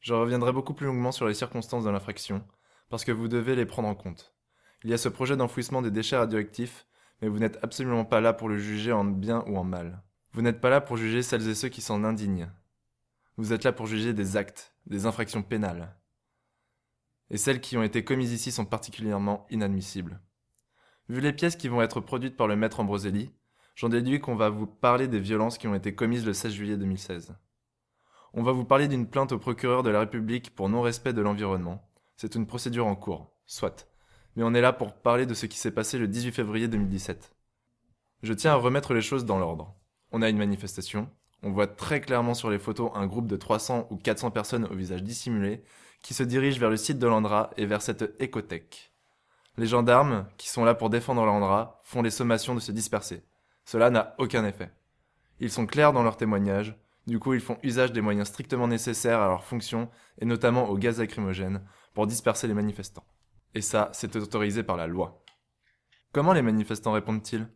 Je reviendrai beaucoup plus longuement sur les circonstances de l'infraction, parce que vous devez les prendre en compte. Il y a ce projet d'enfouissement des déchets radioactifs mais vous n'êtes absolument pas là pour le juger en bien ou en mal. Vous n'êtes pas là pour juger celles et ceux qui s'en indignent. Vous êtes là pour juger des actes, des infractions pénales. Et celles qui ont été commises ici sont particulièrement inadmissibles. Vu les pièces qui vont être produites par le maître Ambroselli, j'en déduis qu'on va vous parler des violences qui ont été commises le 16 juillet 2016. On va vous parler d'une plainte au procureur de la République pour non-respect de l'environnement. C'est une procédure en cours, soit mais on est là pour parler de ce qui s'est passé le 18 février 2017. Je tiens à remettre les choses dans l'ordre. On a une manifestation, On voit très clairement sur les photos un groupe de 300 ou 400 personnes au visage dissimulé qui se dirigent vers le site de l'Andra et vers cette écothèque. Les gendarmes, qui sont là pour défendre l'Andra, font les sommations de se disperser. Cela n'a aucun effet. Ils sont clairs dans leurs témoignages, du coup ils font usage des moyens strictement nécessaires à leur fonction, et notamment au gaz lacrymogène, pour disperser les manifestants. Et ça, c'est autorisé par la loi. Comment les manifestants répondent-ils?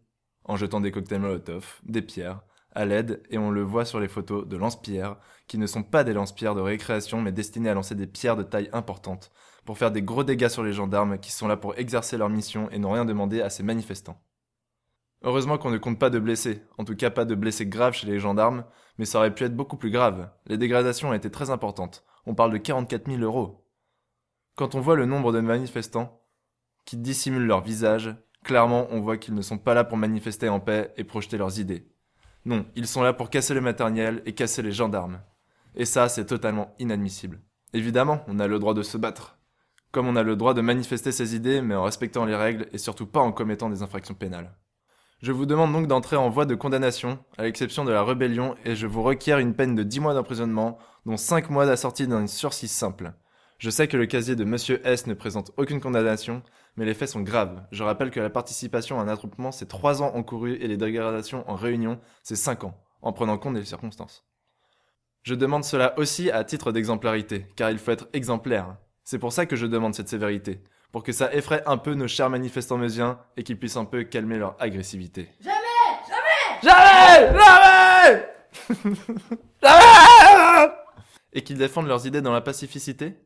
En jetant des cocktails Molotov, des pierres, à l'aide, et on le voit sur les photos, de lance-pierres, qui ne sont pas des lance-pierres de récréation, mais destinées à lancer des pierres de taille importante, pour faire des gros dégâts sur les gendarmes qui sont là pour exercer leur mission et n'ont rien demandé à ces manifestants. Heureusement qu'on ne compte pas de blessés, en tout cas pas de blessés graves chez les gendarmes, mais ça aurait pu être beaucoup plus grave. Les dégradations ont été très importantes. On parle de 44 000 euros. Quand on voit le nombre de manifestants qui dissimulent leur visage, clairement on voit qu'ils ne sont pas là pour manifester en paix et projeter leurs idées. Non, ils sont là pour casser le matériel et casser les gendarmes. Et ça, c'est totalement inadmissible. Évidemment, on a le droit de se battre. Comme on a le droit de manifester ses idées, mais en respectant les règles et surtout pas en commettant des infractions pénales. Je vous demande donc d'entrer en voie de condamnation, à l'exception de la rébellion, et je vous requiers une peine de 10 mois d'emprisonnement, dont 5 mois d'assortie d'un sursis simple. Je sais que le casier de Monsieur S ne présente aucune condamnation, mais les faits sont graves. Je rappelle que la participation à un attroupement, c'est 3 ans encourus et les dégradations en réunion, c'est 5 ans, en prenant compte des circonstances. Je demande cela aussi à titre d'exemplarité, car il faut être exemplaire. C'est pour ça que je demande cette sévérité, pour que ça effraie un peu nos chers manifestants meusiens et qu'ils puissent un peu calmer leur agressivité. Jamais Jamais Jamais Jamais Et qu'ils défendent leurs idées dans la pacificité?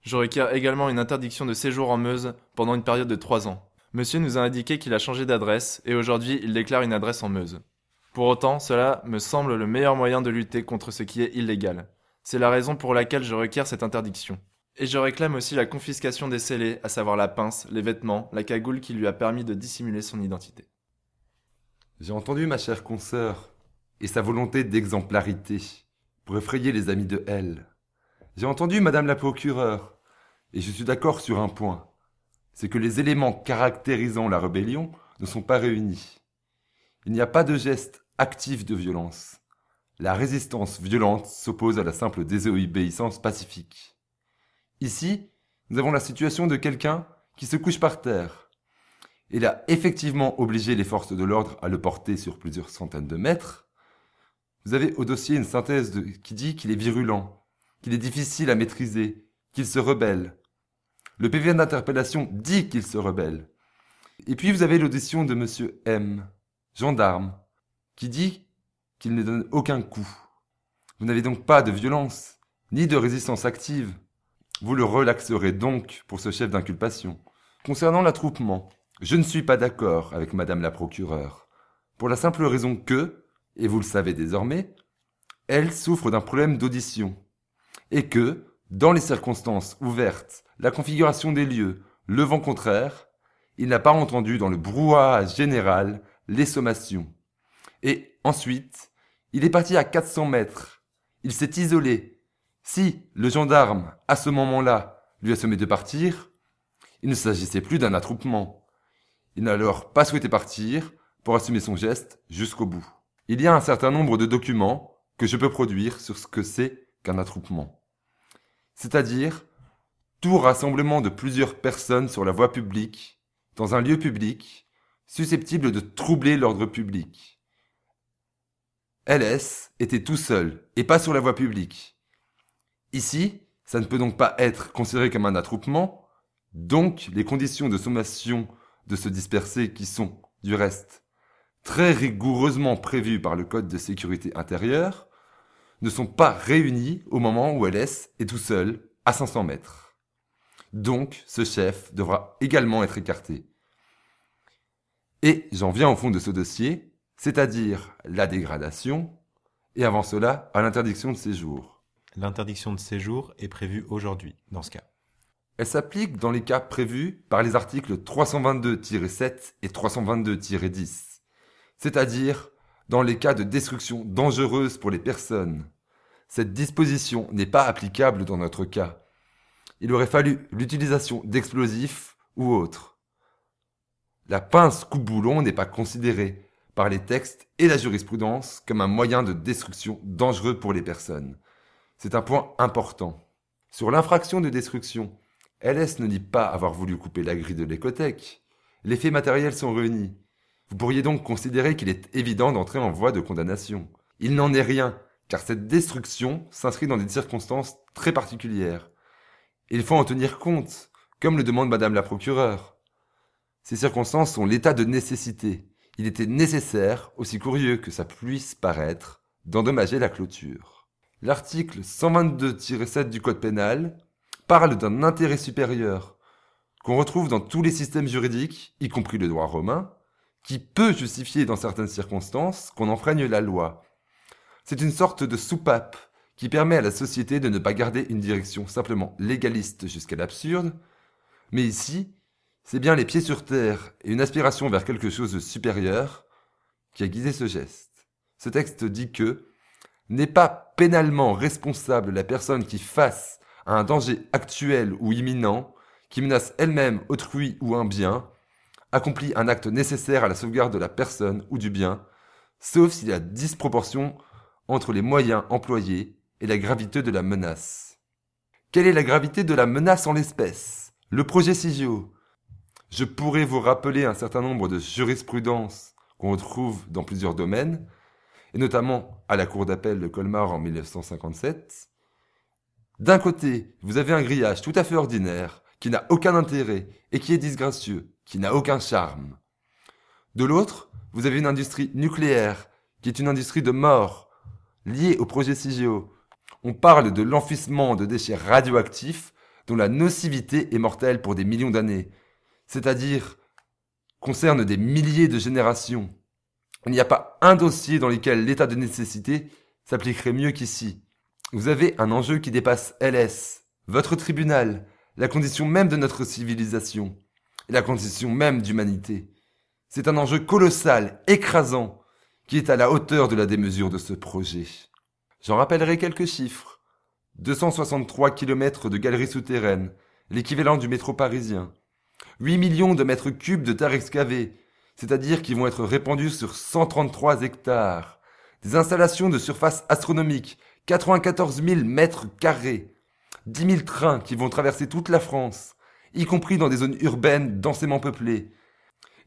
Je requiers également une interdiction de séjour en Meuse pendant une période de 3 ans. Monsieur nous a indiqué qu'il a changé d'adresse et aujourd'hui il déclare une adresse en Meuse. Pour autant, cela me semble le meilleur moyen de lutter contre ce qui est illégal. C'est la raison pour laquelle je requiers cette interdiction. Et je réclame aussi la confiscation des scellés, à savoir la pince, les vêtements, la cagoule qui lui a permis de dissimuler son identité. J'ai entendu ma chère consoeur et sa volonté d'exemplarité pour effrayer les amis de elle. J'ai entendu madame la procureure et je suis d'accord sur un point. C'est que les éléments caractérisant la rébellion ne sont pas réunis. Il n'y a pas de geste actif de violence. La résistance violente s'oppose à la simple désobéissance pacifique. Ici, nous avons la situation de quelqu'un qui se couche par terre. Il a effectivement obligé les forces de l'ordre à le porter sur plusieurs centaines de mètres. Vous avez au dossier une synthèse qui dit qu'il est virulent, qu'il est difficile à maîtriser, qu'il se rebelle. Le PV d'interpellation dit qu'il se rebelle. Et puis vous avez l'audition de monsieur M, gendarme, qui dit qu'il ne donne aucun coup. Vous n'avez donc pas de violence, ni de résistance active. Vous le relaxerez donc pour ce chef d'inculpation. Concernant l'attroupement, je ne suis pas d'accord avec Madame la procureure, pour la simple raison que, et vous le savez désormais, elle souffre d'un problème d'audition, et que, dans les circonstances ouvertes, la configuration des lieux, le vent contraire, il n'a pas entendu dans le brouhaha général les sommations. Et ensuite, il est parti à 400 mètres. Il s'est isolé, si le gendarme, à ce moment-là, lui a sommé de partir, il ne s'agissait plus d'un attroupement. Il n'a alors pas souhaité partir pour assumer son geste jusqu'au bout. Il y a un certain nombre de documents que je peux produire sur ce que c'est qu'un attroupement. C'est-à-dire tout rassemblement de plusieurs personnes sur la voie publique, dans un lieu public, susceptible de troubler l'ordre public. LS était tout seul et pas sur la voie publique. Ici, ça ne peut donc pas être considéré comme un attroupement, donc les conditions de sommation de se disperser qui sont, du reste, très rigoureusement prévues par le Code de sécurité intérieure, ne sont pas réunies au moment où LS est tout seul, à 500 mètres. Donc, ce chef devra également être écarté. Et j'en viens au fond de ce dossier, c'est-à-dire la dégradation, et avant cela, à l'interdiction de séjour. L'interdiction de séjour est prévue aujourd'hui, dans ce cas. Elle s'applique dans les cas prévus par les articles 322-7 et 322-10, c'est-à-dire dans les cas de destruction dangereuse pour les personnes. Cette disposition n'est pas applicable dans notre cas. Il aurait fallu l'utilisation d'explosifs ou autres. La pince coupe-boulon n'est pas considérée par les textes et la jurisprudence comme un moyen de destruction dangereux pour les personnes. C'est un point important. Sur l'infraction de destruction, LS ne dit pas avoir voulu couper la grille de l'écothèque. Les faits matériels sont réunis. Vous pourriez donc considérer qu'il est évident d'entrer en voie de condamnation. Il n'en est rien, car cette destruction s'inscrit dans des circonstances très particulières. Il faut en tenir compte, comme le demande Madame la procureure. Ces circonstances sont l'état de nécessité. Il était nécessaire, aussi curieux que ça puisse paraître, d'endommager la clôture. L'article 122-7 du Code pénal parle d'un intérêt supérieur qu'on retrouve dans tous les systèmes juridiques, y compris le droit romain, qui peut justifier dans certaines circonstances qu'on enfreigne la loi. C'est une sorte de soupape qui permet à la société de ne pas garder une direction simplement légaliste jusqu'à l'absurde, mais ici, c'est bien les pieds sur terre et une aspiration vers quelque chose de supérieur qui a guidé ce geste. Ce texte dit que n'est pas pénalement responsable la personne qui, face à un danger actuel ou imminent, qui menace elle-même autrui ou un bien, accomplit un acte nécessaire à la sauvegarde de la personne ou du bien, sauf s'il y a disproportion entre les moyens employés et la gravité de la menace. Quelle est la gravité de la menace en l'espèce? Le projet CIGIO. Je pourrais vous rappeler un certain nombre de jurisprudences qu'on retrouve dans plusieurs domaines, notamment à la Cour d'appel de Colmar en 1957. D'un côté, vous avez un grillage tout à fait ordinaire, qui n'a aucun intérêt et qui est disgracieux, qui n'a aucun charme. De l'autre, vous avez une industrie nucléaire, qui est une industrie de mort, liée au projet CIGEO. On parle de l'enfouissement de déchets radioactifs dont la nocivité est mortelle pour des millions d'années, c'est-à-dire concerne des milliers de générations. Il n'y a pas un dossier dans lequel l'état de nécessité s'appliquerait mieux qu'ici. Vous avez un enjeu qui dépasse LS, votre tribunal, la condition même de notre civilisation, la condition même d'humanité. C'est un enjeu colossal, écrasant, qui est à la hauteur de la démesure de ce projet. J'en rappellerai quelques chiffres. 263 km de galeries souterraines, l'équivalent du métro parisien. 8 millions de mètres cubes de terre excavée, c'est-à-dire qui vont être répandus sur 133 hectares. Des installations de surface astronomique, 94 000 mètres carrés. 10 000 trains qui vont traverser toute la France, y compris dans des zones urbaines densément peuplées.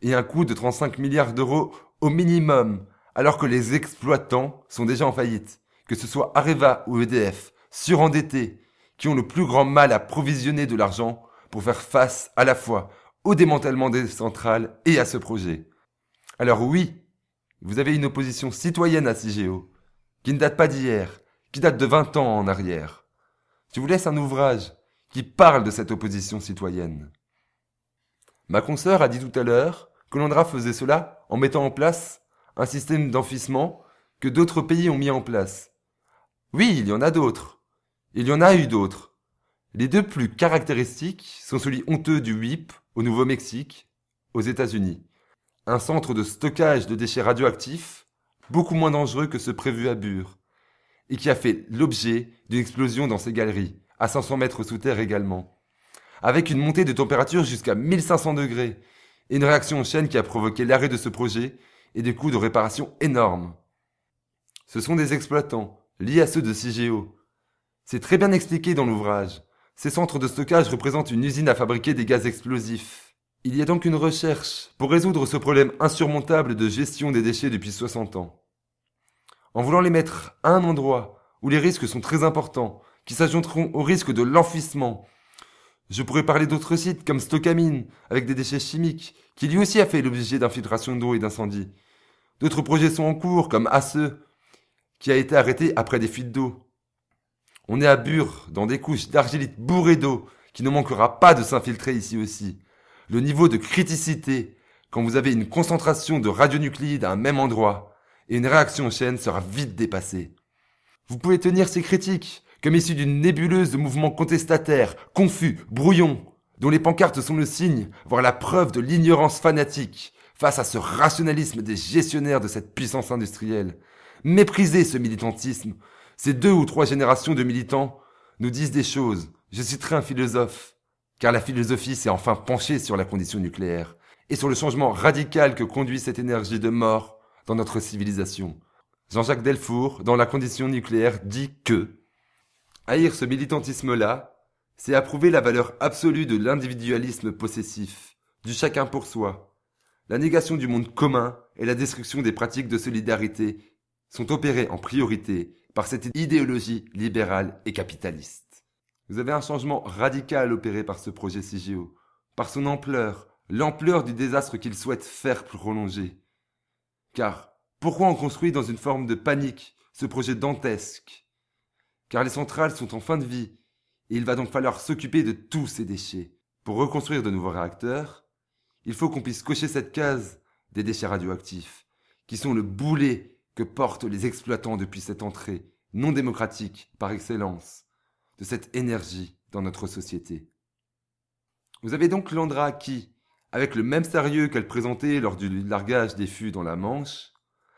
Et un coût de 35 milliards d'euros au minimum, alors que les exploitants sont déjà en faillite, que ce soit Areva ou EDF, surendettés, qui ont le plus grand mal à provisionner de l'argent pour faire face à la fois au démantèlement des centrales et à ce projet. Alors oui, vous avez une opposition citoyenne à CIGEO, qui ne date pas d'hier, qui date de 20 ans en arrière. Je vous laisse un ouvrage qui parle de cette opposition citoyenne. Ma consoeur a dit tout à l'heure que Londra faisait cela en mettant en place un système d'enfissement que d'autres pays ont mis en place. Oui, il y en a d'autres. Il y en a eu d'autres. Les deux plus caractéristiques sont celui honteux du WIP au Nouveau-Mexique, aux États-Unis. Un centre de stockage de déchets radioactifs, beaucoup moins dangereux que ce prévu à Bure, et qui a fait l'objet d'une explosion dans ses galeries, à 500 mètres sous terre également, avec une montée de température jusqu'à 1500 degrés, et une réaction en chaîne qui a provoqué l'arrêt de ce projet et des coûts de réparation énormes. Ce sont des exploitants, liés à ceux de CIGEO. C'est très bien expliqué dans l'ouvrage. Ces centres de stockage représentent une usine à fabriquer des gaz explosifs. Il y a donc une recherche pour résoudre ce problème insurmontable de gestion des déchets depuis 60 ans. En voulant les mettre à un endroit où les risques sont très importants, qui s'ajouteront au risque de l'enfouissement, je pourrais parler d'autres sites comme Stockamine, avec des déchets chimiques, qui lui aussi a fait l'objet d'infiltration d'eau et d'incendie. D'autres projets sont en cours, comme ACE, qui a été arrêté après des fuites d'eau. On est à Bure, dans des couches d'argilite bourrées d'eau, qui ne manquera pas de s'infiltrer ici aussi. Le niveau de criticité, quand vous avez une concentration de radionucléides à un même endroit, et une réaction en chaîne sera vite dépassée. Vous pouvez tenir ces critiques comme issues d'une nébuleuse de mouvements contestataires, confus, brouillons, dont les pancartes sont le signe, voire la preuve de l'ignorance fanatique face à ce rationalisme des gestionnaires de cette puissance industrielle. Méprisez ce militantisme, ces deux ou trois générations de militants nous disent des choses. Je citerai un philosophe, car la philosophie s'est enfin penchée sur la condition nucléaire et sur le changement radical que conduit cette énergie de mort dans notre civilisation. Jean-Jacques Delfour, dans La condition nucléaire, dit que haïr ce militantisme-là, c'est approuver la valeur absolue de l'individualisme possessif, du chacun pour soi. La négation du monde commun et la destruction des pratiques de solidarité sont opérées en priorité par cette idéologie libérale et capitaliste. Vous avez un changement radical opéré par ce projet CGO, par son ampleur, l'ampleur du désastre qu'il souhaite faire prolonger. Car pourquoi on construit dans une forme de panique ce projet dantesque? Car les centrales sont en fin de vie, et il va donc falloir s'occuper de tous ces déchets. Pour reconstruire de nouveaux réacteurs, il faut qu'on puisse cocher cette case des déchets radioactifs, qui sont le boulet que portent les exploitants depuis cette entrée non démocratique par excellence de cette énergie dans notre société. Vous avez donc Landra qui, avec le même sérieux qu'elle présentait lors du largage des fûts dans la Manche,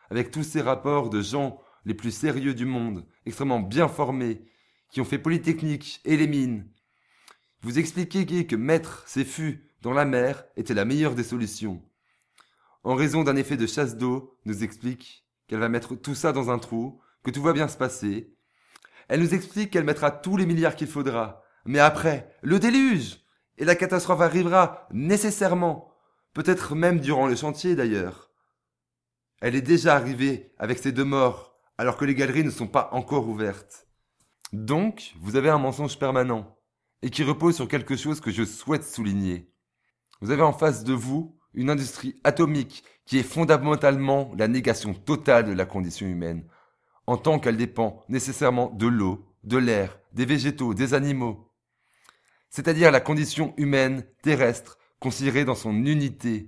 avec tous ces rapports de gens les plus sérieux du monde, extrêmement bien formés, qui ont fait Polytechnique et les mines, vous expliquez que mettre ces fûts dans la mer était la meilleure des solutions. En raison d'un effet de chasse d'eau, nous explique qu'elle va mettre tout ça dans un trou, que tout va bien se passer. Elle nous explique qu'elle mettra tous les milliards qu'il faudra. Mais après, le déluge Et la catastrophe arrivera, nécessairement. Peut-être même durant le chantier d'ailleurs. Elle est déjà arrivée avec ses deux morts, alors que les galeries ne sont pas encore ouvertes. Donc, vous avez un mensonge permanent, et qui repose sur quelque chose que je souhaite souligner. Vous avez en face de vous une industrie atomique qui est fondamentalement la négation totale de la condition humaine, en tant qu'elle dépend nécessairement de l'eau, de l'air, des végétaux, des animaux. C'est-à-dire la condition humaine, terrestre, considérée dans son unité.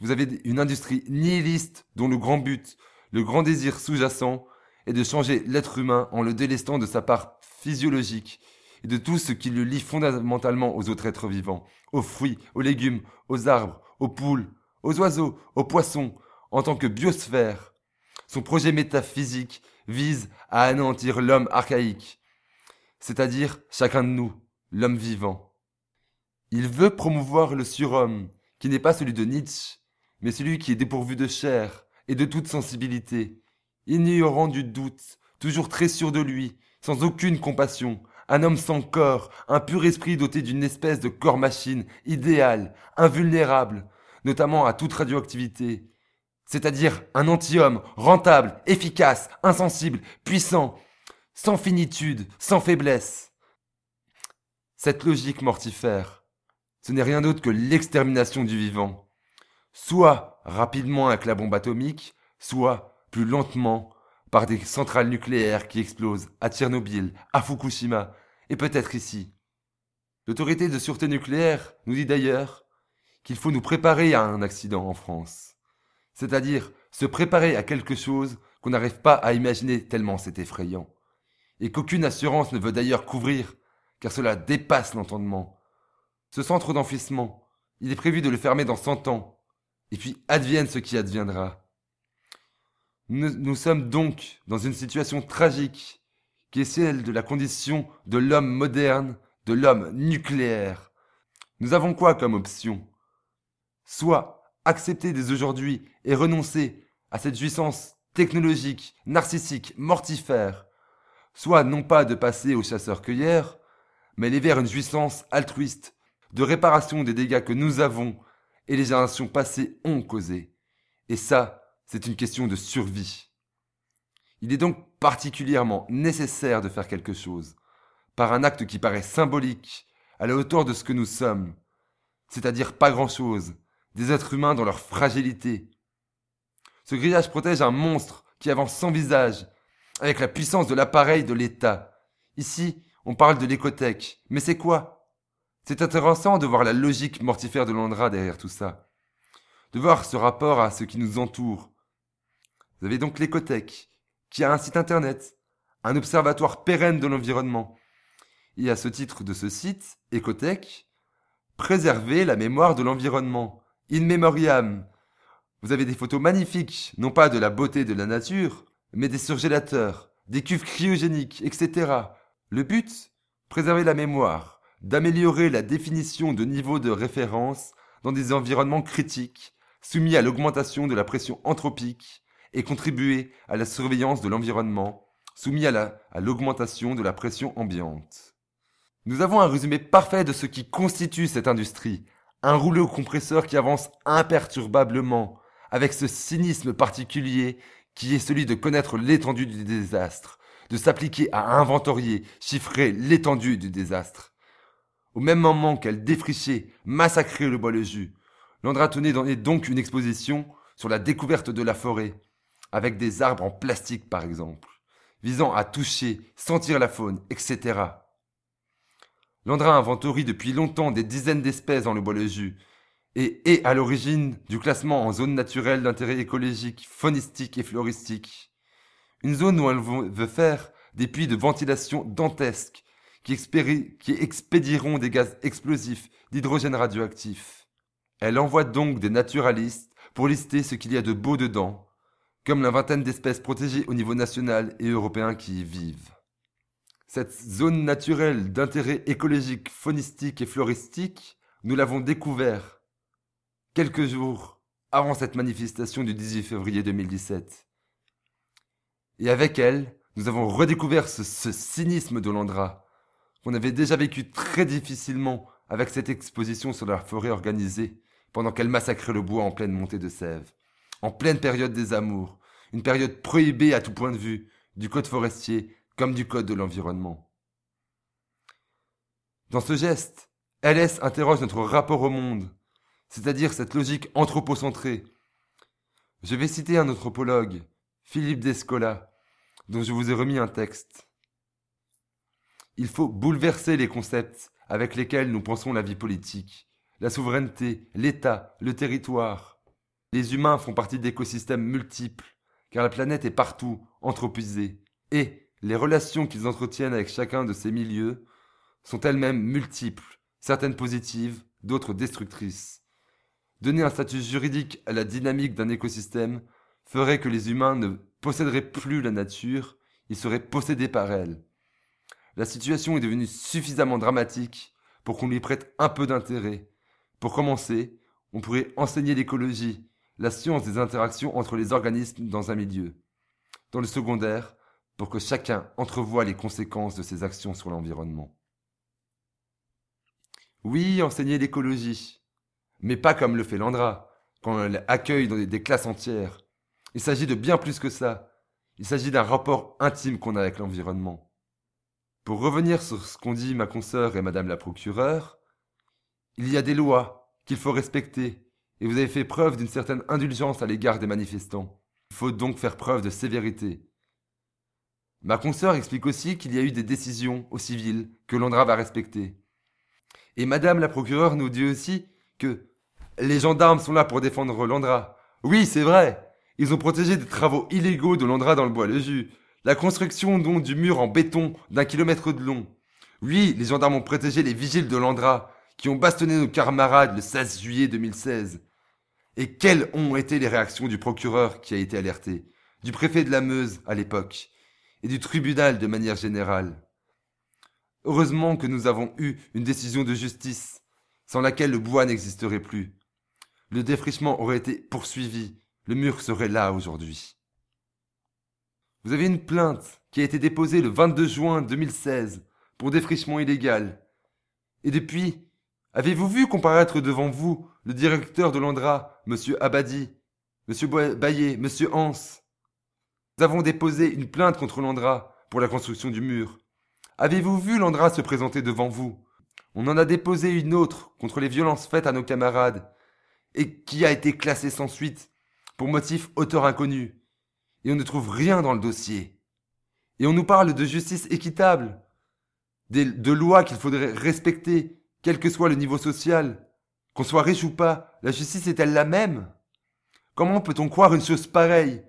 Vous avez une industrie nihiliste dont le grand but, le grand désir sous-jacent, est de changer l'être humain en le délestant de sa part physiologique et de tout ce qui le lie fondamentalement aux autres êtres vivants, aux fruits, aux légumes, aux arbres, aux poules, aux oiseaux, aux poissons, en tant que biosphère. Son projet métaphysique vise à anéantir l'homme archaïque, c'est-à-dire chacun de nous, l'homme vivant. Il veut promouvoir le surhomme, qui n'est pas celui de Nietzsche, mais celui qui est dépourvu de chair et de toute sensibilité, ignorant du doute, toujours très sûr de lui, sans aucune compassion, un homme sans corps, un pur esprit doté d'une espèce de corps-machine idéal, invulnérable, notamment à toute radioactivité, c'est-à-dire un anti-homme rentable, efficace, insensible, puissant, sans finitude, sans faiblesse. Cette logique mortifère, ce n'est rien d'autre que l'extermination du vivant, soit rapidement avec la bombe atomique, soit plus lentement par des centrales nucléaires qui explosent à Tchernobyl, à Fukushima et peut-être ici. L'autorité de sûreté nucléaire nous dit d'ailleurs qu'il faut nous préparer à un accident en France. C'est-à-dire se préparer à quelque chose qu'on n'arrive pas à imaginer tellement c'est effrayant. Et qu'aucune assurance ne veut d'ailleurs couvrir, car cela dépasse l'entendement. Ce centre d'enfouissement, il est prévu de le fermer dans cent ans, et puis advienne ce qui adviendra. Nous, sommes donc dans une situation tragique qui est celle de la condition de l'homme moderne, de l'homme nucléaire. Nous avons quoi comme option? Soit accepter dès aujourd'hui et renoncer à cette jouissance technologique, narcissique, mortifère, soit non pas de passer au chasseur-cueilleur, mais aller vers une jouissance altruiste, de réparation des dégâts que nous avons et les générations passées ont causés. Et ça, c'est une question de survie. Il est donc particulièrement nécessaire de faire quelque chose, par un acte qui paraît symbolique, à la hauteur de ce que nous sommes, c'est-à-dire pas grand-chose, des êtres humains dans leur fragilité. Ce grillage protège un monstre qui avance sans visage, avec la puissance de l'appareil de l'État. Ici, on parle de l'écothèque, mais c'est quoi? C'est intéressant de voir la logique mortifère de Landra derrière tout ça, de voir ce rapport à ce qui nous entoure, vous avez donc l'écothèque, qui a un site internet, un observatoire pérenne de l'environnement. Et à ce titre de ce site, Écothèque, préserver la mémoire de l'environnement, in memoriam. Vous avez des photos magnifiques, non pas de la beauté de la nature, mais des surgélateurs, des cuves cryogéniques, etc. Le but? Préserver la mémoire, d'améliorer la définition de niveau de référence dans des environnements critiques, soumis à l'augmentation de la pression anthropique et contribuer à la surveillance de l'environnement, soumis à l'augmentation de la pression ambiante. Nous avons un résumé parfait de ce qui constitue cette industrie, un rouleau compresseur qui avance imperturbablement, avec ce cynisme particulier qui est celui de connaître l'étendue du désastre, de s'appliquer à inventorier, chiffrer l'étendue du désastre. Au même moment qu'elle défrichait, massacrait le bois le jus, Landra tenait donc une exposition sur la découverte de la forêt, avec des arbres en plastique par exemple, visant à toucher, sentir la faune, etc. Landra inventorie depuis longtemps des dizaines d'espèces dans le bois le jus, et est à l'origine du classement en zone naturelle d'intérêt écologique, faunistique et floristique. Une zone où elle veut faire des puits de ventilation dantesques qui, qui expédieront des gaz explosifs d'hydrogène radioactif. Elle envoie donc des naturalistes pour lister ce qu'il y a de beau dedans, comme la vingtaine d'espèces protégées au niveau national et européen qui y vivent. Cette zone naturelle d'intérêt écologique, faunistique et floristique, nous l'avons découvert quelques jours avant cette manifestation du 18 février 2017. Et avec elle, nous avons redécouvert ce, cynisme de Landra, qu'on avait déjà vécu très difficilement avec cette exposition sur la forêt organisée, pendant qu'elle massacrait le bois en pleine montée de sève, en pleine période des amours, une période prohibée à tout point de vue, du code forestier comme du code de l'environnement. Dans ce geste, LS interroge notre rapport au monde, c'est-à-dire cette logique anthropocentrée. Je vais citer un anthropologue, Philippe Descola, dont je vous ai remis un texte. Il faut bouleverser les concepts avec lesquels nous pensons la vie politique, la souveraineté, l'État, le territoire. Les humains font partie d'écosystèmes multiples, car la planète est partout anthropisée, et les relations qu'ils entretiennent avec chacun de ces milieux sont elles-mêmes multiples, certaines positives, d'autres destructrices. Donner un statut juridique à la dynamique d'un écosystème ferait que les humains ne posséderaient plus la nature, ils seraient possédés par elle. La situation est devenue suffisamment dramatique pour qu'on lui prête un peu d'intérêt. Pour commencer, on pourrait enseigner l'écologie, la science des interactions entre les organismes dans un milieu. Dans le secondaire, pour que chacun entrevoie les conséquences de ses actions sur l'environnement. Oui, enseigner l'écologie, mais pas comme le fait Landra, quand elle accueille dans des classes entières. Il s'agit de bien plus que ça. Il s'agit d'un rapport intime qu'on a avec l'environnement. Pour revenir sur ce qu'ont dit ma consoeur et madame la procureure, il y a des lois qu'il faut respecter, et vous avez fait preuve d'une certaine indulgence à l'égard des manifestants. Il faut donc faire preuve de sévérité. Ma consoeur explique aussi qu'il y a eu des décisions au civil que Landra va respecter. Et madame la procureure nous dit aussi que les gendarmes sont là pour défendre Landra. Oui, c'est vrai. Ils ont protégé des travaux illégaux de Landra dans le bois le jus. La construction donc du mur en béton d'un kilomètre de long. Oui, les gendarmes ont protégé les vigiles de Landra, qui ont bastonné nos camarades le 16 juillet 2016. Et quelles ont été les réactions du procureur qui a été alerté, du préfet de la Meuse à l'époque, et du tribunal de manière générale Heureusement que nous avons eu une décision de justice sans laquelle le bois n'existerait plus. Le défrichement aurait été poursuivi, le mur serait là aujourd'hui. Vous avez une plainte qui a été déposée le 22 juin 2016 pour défrichement illégal. Et depuis, avez-vous vu comparaître devant vous le directeur de l'Andra, M. Abadi, M. Baillet, M. Hans? Nous avons déposé une plainte contre l'Andra pour la construction du mur. Avez-vous vu l'Andra se présenter devant vous? On en a déposé une autre contre les violences faites à nos camarades, et qui a été classée sans suite, pour motif auteur inconnu. Et on ne trouve rien dans le dossier. Et on nous parle de justice équitable, de lois qu'il faudrait respecter, quel que soit le niveau social. Qu'on soit riche ou pas, la justice est-elle la même? Comment peut-on croire une chose pareille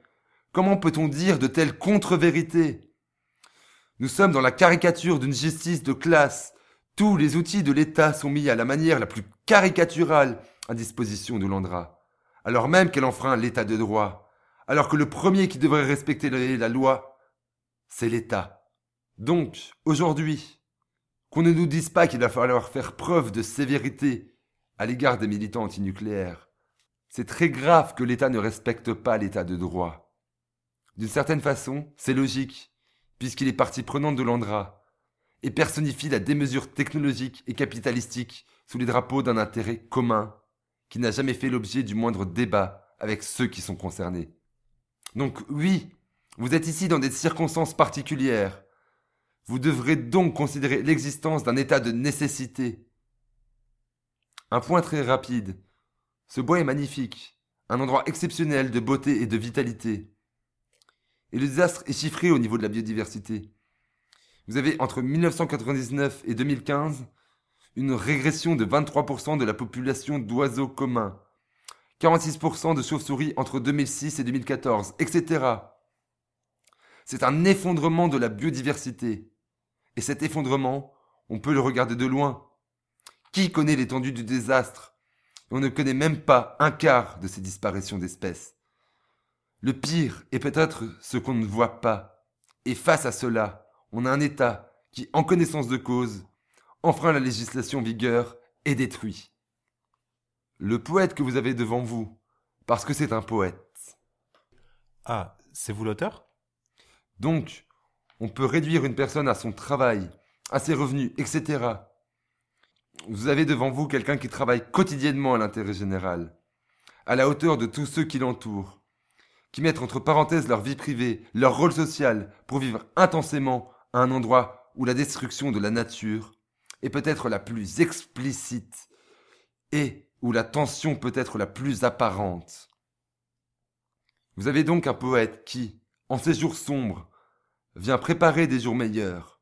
Comment peut-on dire de telles contre-vérités? Nous sommes dans la caricature d'une justice de classe, tous les outils de l'État sont mis à la manière la plus caricaturale à disposition de Landra, alors même qu'elle enfreint l'État de droit, alors que le premier qui devrait respecter la loi, c'est l'État. Donc, aujourd'hui, qu'on ne nous dise pas qu'il va falloir faire preuve de sévérité à l'égard des militants antinucléaires, C'est très grave que l'État ne respecte pas l'État de droit. D'une certaine façon, c'est logique, puisqu'il est partie prenante de l'Andra, et personnifie la démesure technologique et capitalistique sous les drapeaux d'un intérêt commun qui n'a jamais fait l'objet du moindre débat avec ceux qui sont concernés. Donc oui, vous êtes ici dans des circonstances particulières. Vous devrez donc considérer l'existence d'un état de nécessité. Un point très rapide. Ce bois est magnifique, un endroit exceptionnel de beauté et de vitalité. Et le désastre est chiffré au niveau de la biodiversité. Vous avez entre 1999 et 2015 une régression de 23% de la population d'oiseaux communs, 46% de chauves-souris entre 2006 et 2014, etc. C'est un effondrement de la biodiversité. Et cet effondrement, on peut le regarder de loin. Qui connaît l'étendue du désastre? On ne connaît même pas un quart de ces disparitions d'espèces. Le pire est peut-être ce qu'on ne voit pas. Et face à cela, on a un État qui, en connaissance de cause, enfreint la législation en vigueur et détruit. Le poète que vous avez devant vous, parce que c'est un poète. Ah, c'est vous l'auteur? Donc, on peut réduire une personne à son travail, à ses revenus, etc. Vous avez devant vous quelqu'un qui travaille quotidiennement à l'intérêt général, à la hauteur de tous ceux qui l'entourent, qui mettent entre parenthèses leur vie privée, leur rôle social, pour vivre intensément à un endroit où la destruction de la nature est peut-être la plus explicite et où la tension peut être la plus apparente. Vous avez donc un poète qui, en ces jours sombres, vient préparer des jours meilleurs.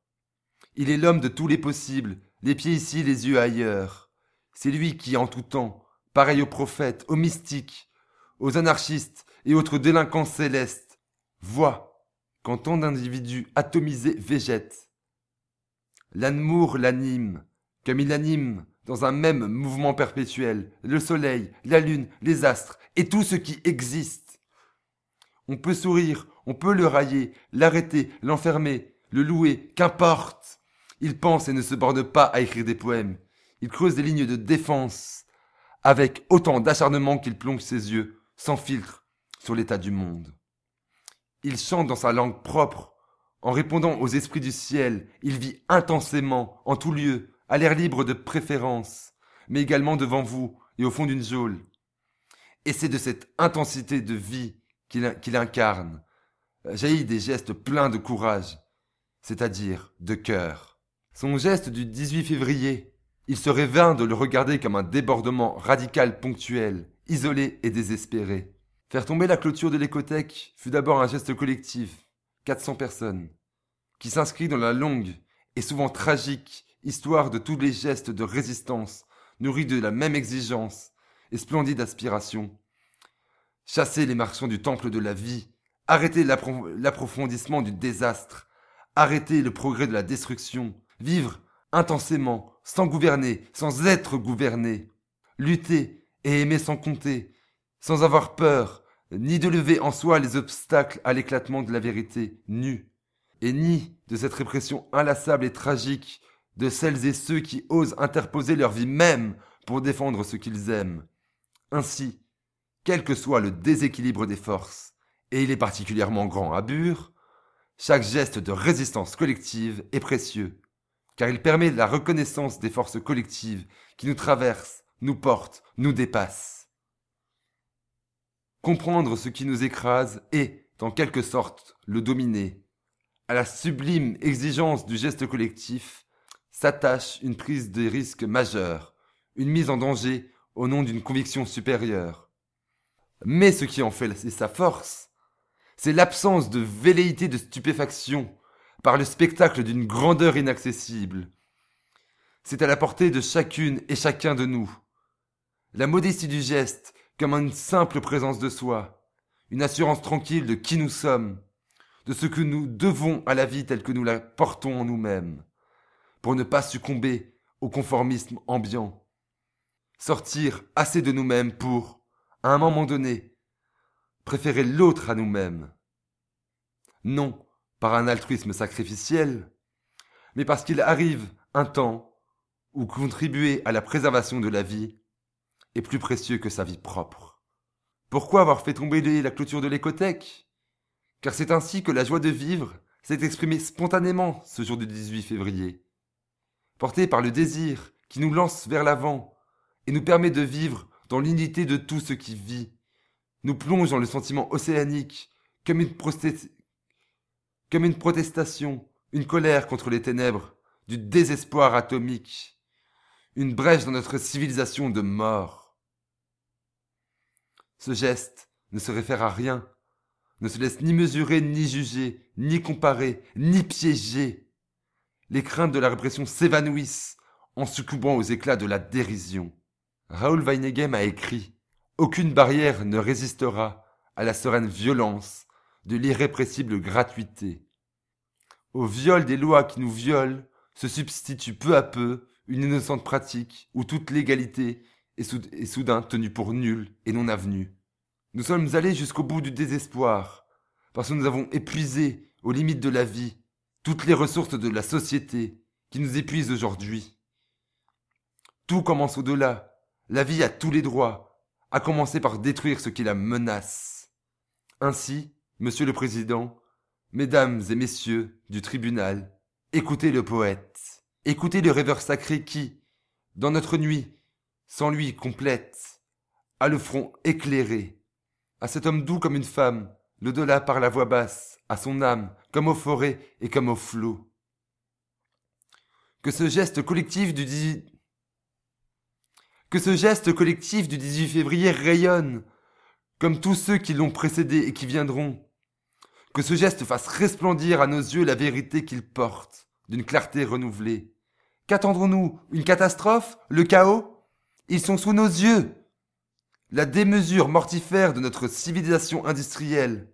Il est l'homme de tous les possibles, les pieds ici, les yeux ailleurs. C'est lui qui, en tout temps, pareil aux prophètes, aux mystiques, aux anarchistes et autres délinquants célestes, voit, quand tant d'individus atomisés végètent, L'amour l'anime, comme il anime dans un même mouvement perpétuel le soleil, la lune, les astres et tout ce qui existe. On peut sourire, on peut le railler, l'arrêter, l'enfermer, le louer, qu'importe. Il pense et ne se borne pas à écrire des poèmes. Il creuse des lignes de défense, avec autant d'acharnement qu'il plonge ses yeux, sans filtre, sur l'état du monde. Il chante dans sa langue propre, en répondant aux esprits du ciel, il vit intensément, en tout lieu, à l'air libre de préférence, mais également devant vous et au fond d'une geôle. Et c'est de cette intensité de vie qu'il incarne, jaillit des gestes pleins de courage, c'est-à-dire de cœur. Son geste du 18 février, il serait vain de le regarder comme un débordement radical ponctuel, isolé et désespéré. Faire tomber la clôture de l'écothèque fut d'abord un geste collectif, 400 personnes, qui s'inscrit dans la longue et souvent tragique histoire de tous les gestes de résistance nourris de la même exigence et splendide aspiration. Chasser les marchands du temple de la vie, arrêter l'approfondissement du désastre, arrêter le progrès de la destruction, vivre intensément, sans gouverner, sans être gouverné, lutter et aimer sans compter, sans avoir peur, ni de lever en soi les obstacles à l'éclatement de la vérité nue, et ni de cette répression inlassable et tragique de celles et ceux qui osent interposer leur vie même pour défendre ce qu'ils aiment. Ainsi, quel que soit le déséquilibre des forces, et il est particulièrement grand à Bure, chaque geste de résistance collective est précieux, car il permet la reconnaissance des forces collectives qui nous traversent, nous portent, nous dépassent. Comprendre ce qui nous écrase et, en quelque sorte, le dominer. À la sublime exigence du geste collectif s'attache une prise de risque majeure, une mise en danger au nom d'une conviction supérieure. Mais ce qui en fait sa force, c'est l'absence de velléité de stupéfaction par le spectacle d'une grandeur inaccessible. C'est à la portée de chacune et chacun de nous. La modestie du geste comme une simple présence de soi, une assurance tranquille de qui nous sommes, de ce que nous devons à la vie telle que nous la portons en nous-mêmes, pour ne pas succomber au conformisme ambiant. Sortir assez de nous-mêmes pour, à un moment donné, préférer l'autre à nous-mêmes. Non par un altruisme sacrificiel, mais parce qu'il arrive un temps où contribuer à la préservation de la vie est plus précieux que sa vie propre. Pourquoi avoir fait tomber la clôture de l'écothèque? Car c'est ainsi que la joie de vivre s'est exprimée spontanément ce jour du 18 février. Portée par le désir qui nous lance vers l'avant et nous permet de vivre dans l'unité de tout ce qui vit, nous plonge dans le sentiment océanique comme une, comme une protestation, une colère contre les ténèbres, du désespoir atomique, une brèche dans notre civilisation de mort. Ce geste ne se réfère à rien, ne se laisse ni mesurer, ni juger, ni comparer, ni piéger. Les craintes de la répression s'évanouissent en succombant aux éclats de la dérision. Raoul Weinegem a écrit Aucune barrière ne résistera à la sereine violence de l'irrépressible gratuité. Au viol des lois qui nous violent se substitue peu à peu une innocente pratique où toute l'égalité est, soudain tenue pour nulle et non avenue. Nous sommes allés jusqu'au bout du désespoir, parce que nous avons épuisé, aux limites de la vie, toutes les ressources de la société qui nous épuisent aujourd'hui. Tout commence au-delà, la vie a tous les droits, à commencer par détruire ce qui la menace. Ainsi, Monsieur le Président, Mesdames et Messieurs du tribunal, écoutez le poète, écoutez le rêveur sacré qui, dans notre nuit, sans lui complète, a le front éclairé, à cet homme doux comme une femme, le delà par la voix basse, à son âme, comme aux forêts et comme aux flots. Que ce geste collectif du que ce geste collectif du 18 février rayonne, comme tous ceux qui l'ont précédé et qui viendront. Que ce geste fasse resplendir à nos yeux la vérité qu'il porte, d'une clarté renouvelée. Qu'attendrons-nous Une catastrophe? Le chaos? Ils sont sous nos yeux. La démesure mortifère de notre civilisation industrielle.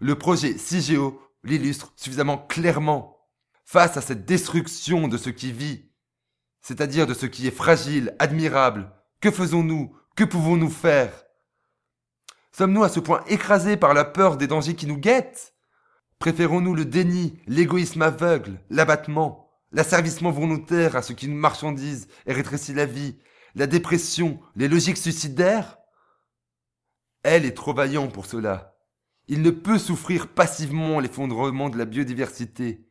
Le projet CIGEO l'illustre suffisamment clairement. Face à cette destruction de ce qui vit, c'est-à-dire de ce qui est fragile, admirable. Que faisons-nous? Que pouvons-nous faire? Sommes-nous à ce point écrasés par la peur des dangers qui nous guettent? Préférons-nous le déni, l'égoïsme aveugle, l'abattement, l'asservissement volontaire à ce qui nous marchandise et rétrécit la vie, la dépression, les logiques suicidaires Elle est trop vaillant pour cela. Il ne peut souffrir passivement l'effondrement de la biodiversité,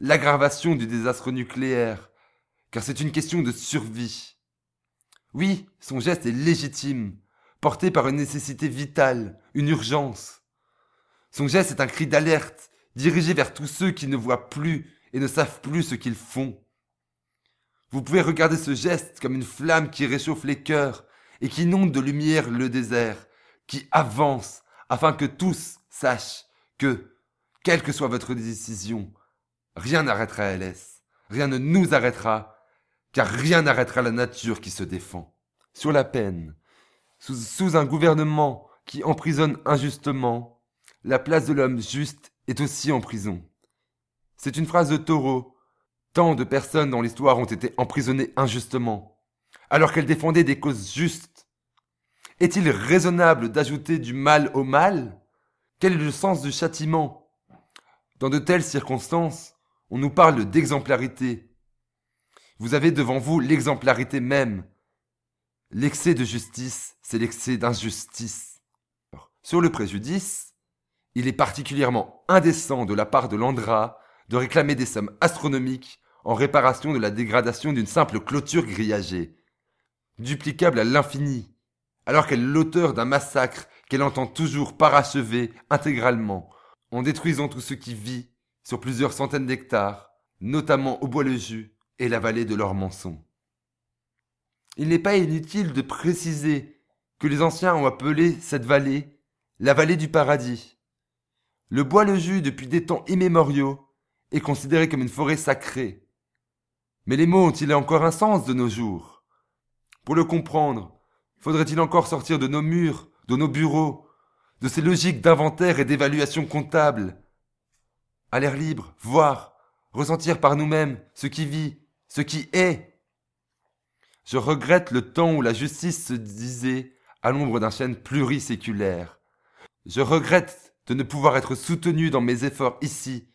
l'aggravation du désastre nucléaire, car c'est une question de survie. Oui, son geste est légitime, porté par une nécessité vitale, une urgence. Son geste est un cri d'alerte, dirigé vers tous ceux qui ne voient plus et ne savent plus ce qu'ils font. Vous pouvez regarder ce geste comme une flamme qui réchauffe les cœurs et qui inonde de lumière le désert, qui avance afin que tous sachent que, quelle que soit votre décision, rien n'arrêtera LS, rien ne nous arrêtera car rien n'arrêtera la nature qui se défend. Sur la peine, sous, un gouvernement qui emprisonne injustement, la place de l'homme juste est aussi en prison. C'est une phrase de Taureau. Tant de personnes dans l'histoire ont été emprisonnées injustement, alors qu'elles défendaient des causes justes. Est-il raisonnable d'ajouter du mal au mal? Quel est le sens du châtiment? Dans de telles circonstances, on nous parle d'exemplarité, vous avez devant vous l'exemplarité même. L'excès de justice, c'est l'excès d'injustice. Sur le préjudice, il est particulièrement indécent de la part de l'Andra de réclamer des sommes astronomiques en réparation de la dégradation d'une simple clôture grillagée, duplicable à l'infini, alors qu'elle est l'auteur d'un massacre qu'elle entend toujours parachever intégralement, en détruisant tout ce qui vit sur plusieurs centaines d'hectares, notamment au bois-le-jus, et la vallée de l'Ormançon. Il n'est pas inutile de préciser que les anciens ont appelé cette vallée la vallée du paradis. Le bois le jus depuis des temps immémoriaux est considéré comme une forêt sacrée. Mais les mots ont-ils encore un sens de nos jours Pour le comprendre, faudrait-il encore sortir de nos murs, de nos bureaux, de ces logiques d'inventaire et d'évaluation comptable? À l'air libre, voir, ressentir par nous-mêmes ce qui vit, ce qui est. Je regrette le temps où la justice se disait à l'ombre d'un chêne pluriséculaire. Je regrette de ne pouvoir être soutenu dans mes efforts ici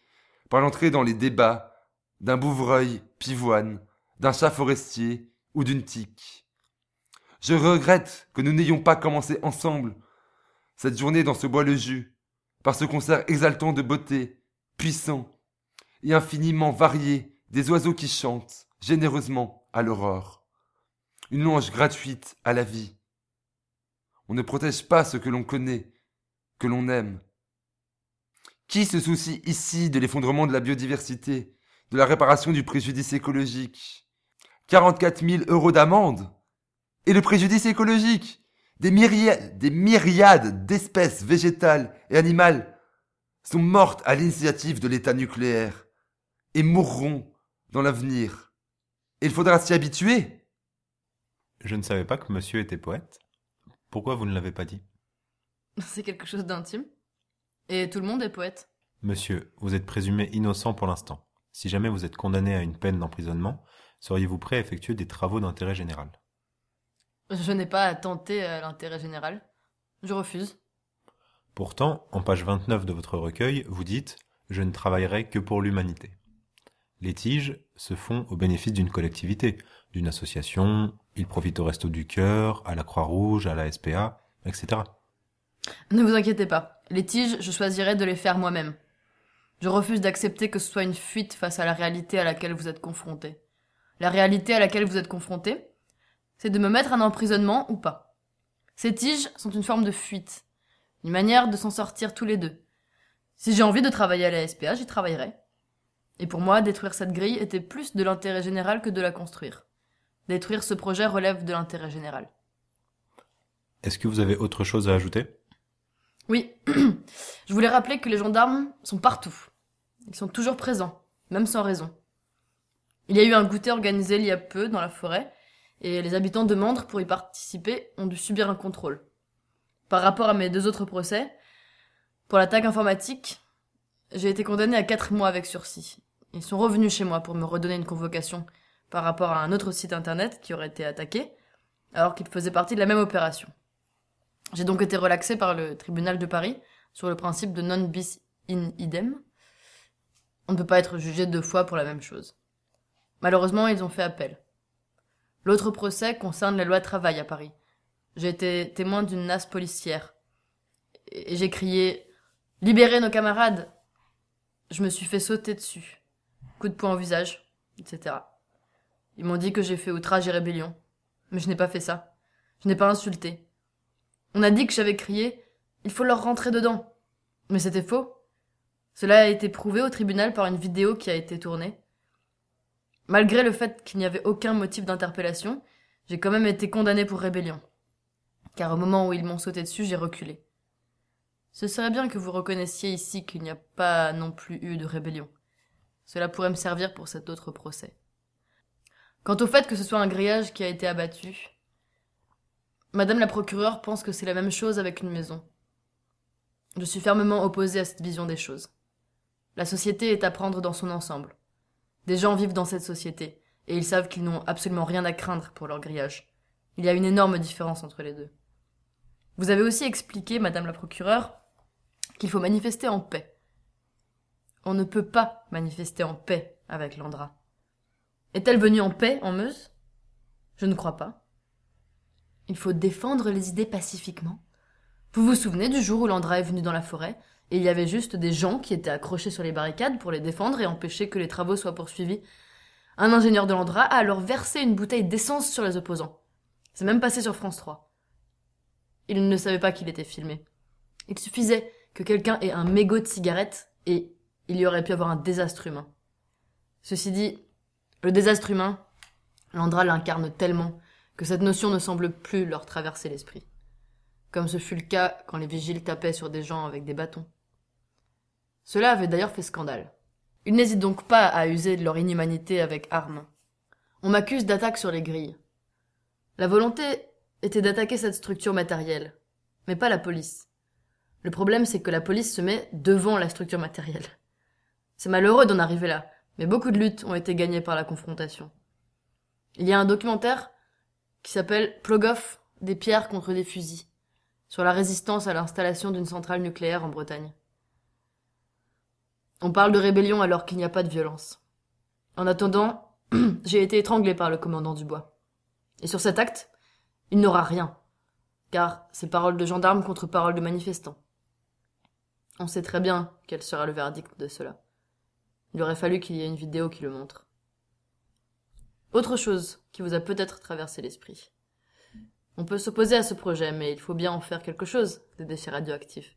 par l'entrée dans les débats d'un bouvreuil pivoine, d'un chat forestier ou d'une tique. Je regrette que nous n'ayons pas commencé ensemble cette journée dans ce bois le jus, par ce concert exaltant de beauté, puissant et infiniment varié des oiseaux qui chantent généreusement à l'aurore. Une louange gratuite à la vie. On ne protège pas ce que l'on connaît, que l'on aime. Qui se soucie ici de l'effondrement de la biodiversité, de la réparation du préjudice écologique 44 000 euros d'amende Et le préjudice écologique des myriades, des myriades d'espèces végétales et animales sont mortes à l'initiative de l'État nucléaire et mourront dans l'avenir. Et il faudra s'y habituer. Je ne savais pas que monsieur était poète. Pourquoi vous ne l'avez pas dit? C'est quelque chose d'intime. Et tout le monde est poète. Monsieur, vous êtes présumé innocent pour l'instant. Si jamais vous êtes condamné à une peine d'emprisonnement, seriez-vous prêt à effectuer des travaux d'intérêt général? Je n'ai pas à tenter à l'intérêt général. Je refuse. Pourtant, en page 29 de votre recueil, vous dites Je ne travaillerai que pour l'humanité. Les tiges se font au bénéfice d'une collectivité, d'une association, ils profitent au Resto du Cœur, à la Croix-Rouge, à la SPA, etc. Ne vous inquiétez pas. Les tiges, je choisirai de les faire moi-même. Je refuse d'accepter que ce soit une fuite face à la réalité à laquelle vous êtes confronté. La réalité à laquelle vous êtes confronté, c'est de me mettre en emprisonnement ou pas. Ces tiges sont une forme de fuite, une manière de s'en sortir tous les deux. Si j'ai envie de travailler à la SPA, j'y travaillerai. Et pour moi, détruire cette grille était plus de l'intérêt général que de la construire. Détruire ce projet relève de l'intérêt général. Est-ce que vous avez autre chose à ajouter? Oui, je voulais rappeler que les gendarmes sont partout. Ils sont toujours présents, même sans raison. Il y a eu un goûter organisé il y a peu dans la forêt, et les habitants de Mandre, pour y participer, ont dû subir un contrôle. Par rapport à mes deux autres procès, pour l'attaque informatique, j'ai été condamné à quatre mois avec sursis. Ils sont revenus chez moi pour me redonner une convocation par rapport à un autre site internet qui aurait été attaqué, alors qu'il faisait partie de la même opération. J'ai donc été relaxé par le tribunal de Paris sur le principe de non bis in idem. On ne peut pas être jugé deux fois pour la même chose. Malheureusement, ils ont fait appel. L'autre procès concerne la loi travail à Paris. J'ai été témoin d'une nasse policière. Et j'ai crié Libérez nos camarades Je me suis fait sauter dessus. Coup de poing au visage, etc. Ils m'ont dit que j'ai fait outrage et rébellion. Mais je n'ai pas fait ça. Je n'ai pas insulté. On a dit que j'avais crié Il faut leur rentrer dedans. Mais c'était faux. Cela a été prouvé au tribunal par une vidéo qui a été tournée. Malgré le fait qu'il n'y avait aucun motif d'interpellation, j'ai quand même été condamné pour rébellion. Car au moment où ils m'ont sauté dessus, j'ai reculé. Ce serait bien que vous reconnaissiez ici qu'il n'y a pas non plus eu de rébellion. Cela pourrait me servir pour cet autre procès. Quant au fait que ce soit un grillage qui a été abattu, Madame la procureure pense que c'est la même chose avec une maison. Je suis fermement opposé à cette vision des choses. La société est à prendre dans son ensemble. Des gens vivent dans cette société, et ils savent qu'ils n'ont absolument rien à craindre pour leur grillage. Il y a une énorme différence entre les deux. Vous avez aussi expliqué, Madame la procureure, qu'il faut manifester en paix. On ne peut pas manifester en paix avec Landra. Est-elle venue en paix en Meuse? Je ne crois pas. Il faut défendre les idées pacifiquement. Vous vous souvenez du jour où Landra est venu dans la forêt et il y avait juste des gens qui étaient accrochés sur les barricades pour les défendre et empêcher que les travaux soient poursuivis. Un ingénieur de l'Andra a alors versé une bouteille d'essence sur les opposants. C'est même passé sur France 3. Il ne savait pas qu'il était filmé. Il suffisait que quelqu'un ait un mégot de cigarette et il y aurait pu avoir un désastre humain. Ceci dit, le désastre humain, Landra l'incarne tellement que cette notion ne semble plus leur traverser l'esprit. Comme ce fut le cas quand les vigiles tapaient sur des gens avec des bâtons. Cela avait d'ailleurs fait scandale. Ils n'hésitent donc pas à user de leur inhumanité avec armes. On m'accuse d'attaque sur les grilles. La volonté était d'attaquer cette structure matérielle, mais pas la police. Le problème, c'est que la police se met devant la structure matérielle. C'est malheureux d'en arriver là, mais beaucoup de luttes ont été gagnées par la confrontation. Il y a un documentaire qui s'appelle Plogoff, des pierres contre des fusils, sur la résistance à l'installation d'une centrale nucléaire en Bretagne. On parle de rébellion alors qu'il n'y a pas de violence. En attendant, j'ai été étranglé par le commandant Dubois. Et sur cet acte, il n'aura rien. car c'est parole de gendarme contre parole de manifestant. On sait très bien quel sera le verdict de cela. Il aurait fallu qu'il y ait une vidéo qui le montre. Autre chose qui vous a peut-être traversé l'esprit. On peut s'opposer à ce projet, mais il faut bien en faire quelque chose des déchets radioactifs.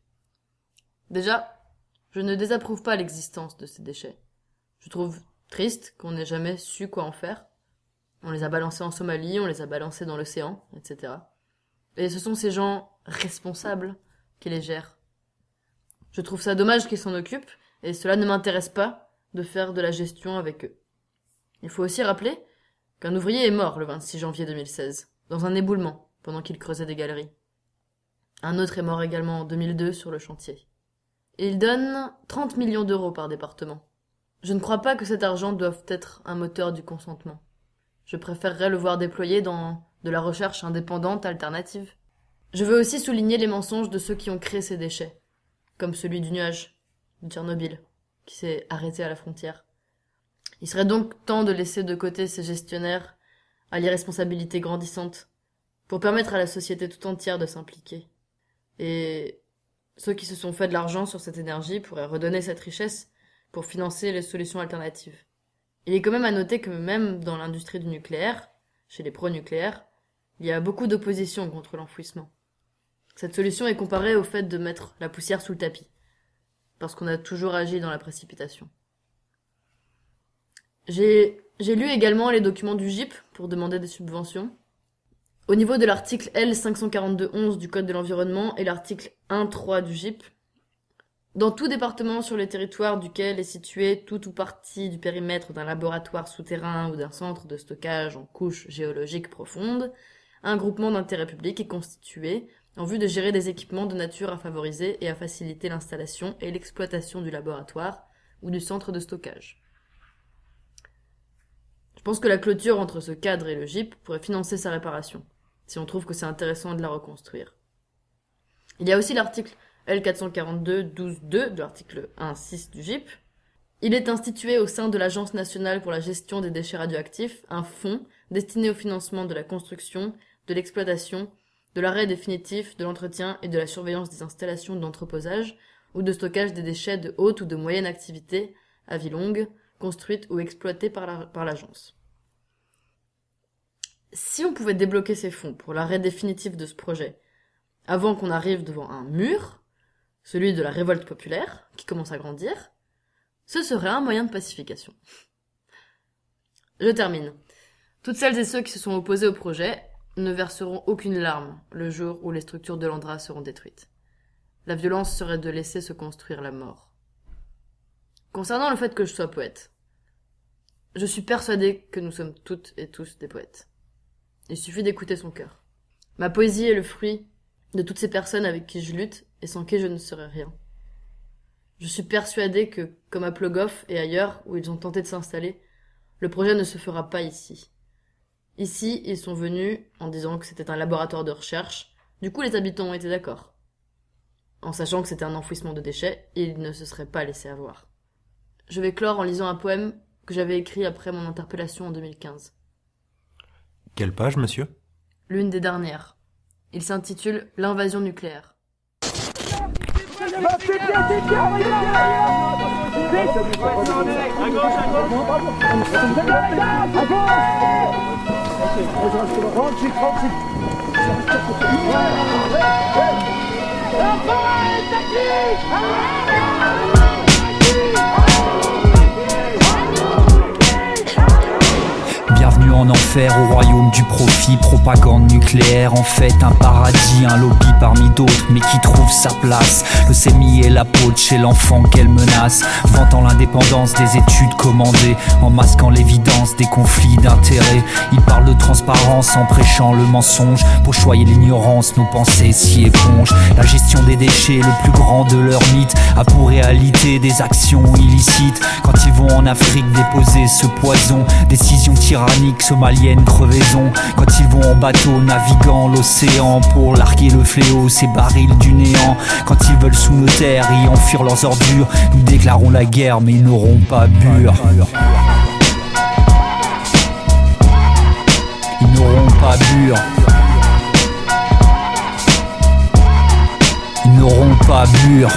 Déjà, je ne désapprouve pas l'existence de ces déchets. Je trouve triste qu'on n'ait jamais su quoi en faire. On les a balancés en Somalie, on les a balancés dans l'océan, etc. Et ce sont ces gens responsables qui les gèrent. Je trouve ça dommage qu'ils s'en occupent, et cela ne m'intéresse pas de faire de la gestion avec eux. Il faut aussi rappeler qu'un ouvrier est mort le 26 janvier 2016, dans un éboulement, pendant qu'il creusait des galeries. Un autre est mort également en 2002 sur le chantier. Et il donne 30 millions d'euros par département. Je ne crois pas que cet argent doive être un moteur du consentement. Je préférerais le voir déployé dans de la recherche indépendante alternative. Je veux aussi souligner les mensonges de ceux qui ont créé ces déchets, comme celui du nuage, de Tchernobyl, qui s'est arrêté à la frontière. Il serait donc temps de laisser de côté ces gestionnaires à l'irresponsabilité grandissante, pour permettre à la société tout entière de s'impliquer. Et ceux qui se sont fait de l'argent sur cette énergie pourraient redonner cette richesse pour financer les solutions alternatives. Il est quand même à noter que même dans l'industrie du nucléaire, chez les pro-nucléaires, il y a beaucoup d'opposition contre l'enfouissement. Cette solution est comparée au fait de mettre la poussière sous le tapis, parce qu'on a toujours agi dans la précipitation. J'ai, lu également les documents du GIP pour demander des subventions. Au niveau de l'article L542.11 du Code de l'environnement et l'article 1.3 du GIP, dans tout département sur le territoire duquel est situé tout ou partie du périmètre d'un laboratoire souterrain ou d'un centre de stockage en couche géologique profonde, un groupement d'intérêt public est constitué en vue de gérer des équipements de nature à favoriser et à faciliter l'installation et l'exploitation du laboratoire ou du centre de stockage. Je pense que la clôture entre ce cadre et le GIP pourrait financer sa réparation, si on trouve que c'est intéressant de la reconstruire. Il y a aussi l'article L442-12.2 de l'article 1.6 du GIP. Il est institué au sein de l'Agence nationale pour la gestion des déchets radioactifs un fonds destiné au financement de la construction, de l'exploitation, de l'arrêt définitif, de l'entretien et de la surveillance des installations d'entreposage ou de stockage des déchets de haute ou de moyenne activité à vie longue, construites ou exploitées par l'agence. si on pouvait débloquer ces fonds pour l'arrêt définitif de ce projet, avant qu'on arrive devant un mur, celui de la révolte populaire, qui commence à grandir, ce serait un moyen de pacification. Je termine. Toutes celles et ceux qui se sont opposés au projet ne verseront aucune larme le jour où les structures de l'Andra seront détruites. La violence serait de laisser se construire la mort. Concernant le fait que je sois poète, je suis persuadé que nous sommes toutes et tous des poètes. Il suffit d'écouter son cœur. Ma poésie est le fruit de toutes ces personnes avec qui je lutte et sans qui je ne serais rien. Je suis persuadé que, comme à Plogoff et ailleurs où ils ont tenté de s'installer, le projet ne se fera pas ici. Ici, ils sont venus en disant que c'était un laboratoire de recherche, du coup les habitants ont été d'accord. En sachant que c'était un enfouissement de déchets, ils ne se seraient pas laissés avoir. Je vais clore en lisant un poème que j'avais écrit après mon interpellation en 2015. Quelle page, monsieur L'une des dernières. Il s'intitule L'invasion nucléaire. En enfer au royaume du profit, propagande nucléaire en fait un paradis, un lobby parmi d'autres mais qui trouve sa place. Le sémi et la peau de chez l'enfant qu'elle menace, vantant l'indépendance des études commandées, en masquant l'évidence des conflits d'intérêts. Il parle de transparence en prêchant le mensonge, pour choyer l'ignorance, nos pensées s'y épongent. La gestion des déchets, le plus grand de leur mythe, a pour réalité des actions illicites. Quand ils vont en Afrique déposer ce poison, décision tyrannique, somalienne, crevaison. Quand ils vont en bateau, naviguant l'océan pour larguer le fléau, ces barils du néant. Quand ils veulent sous nos terres y enfuir leurs ordures, nous déclarons la guerre, mais ils n'auront pas bure. Ils n'auront pas bure. Ils n'auront pas bure.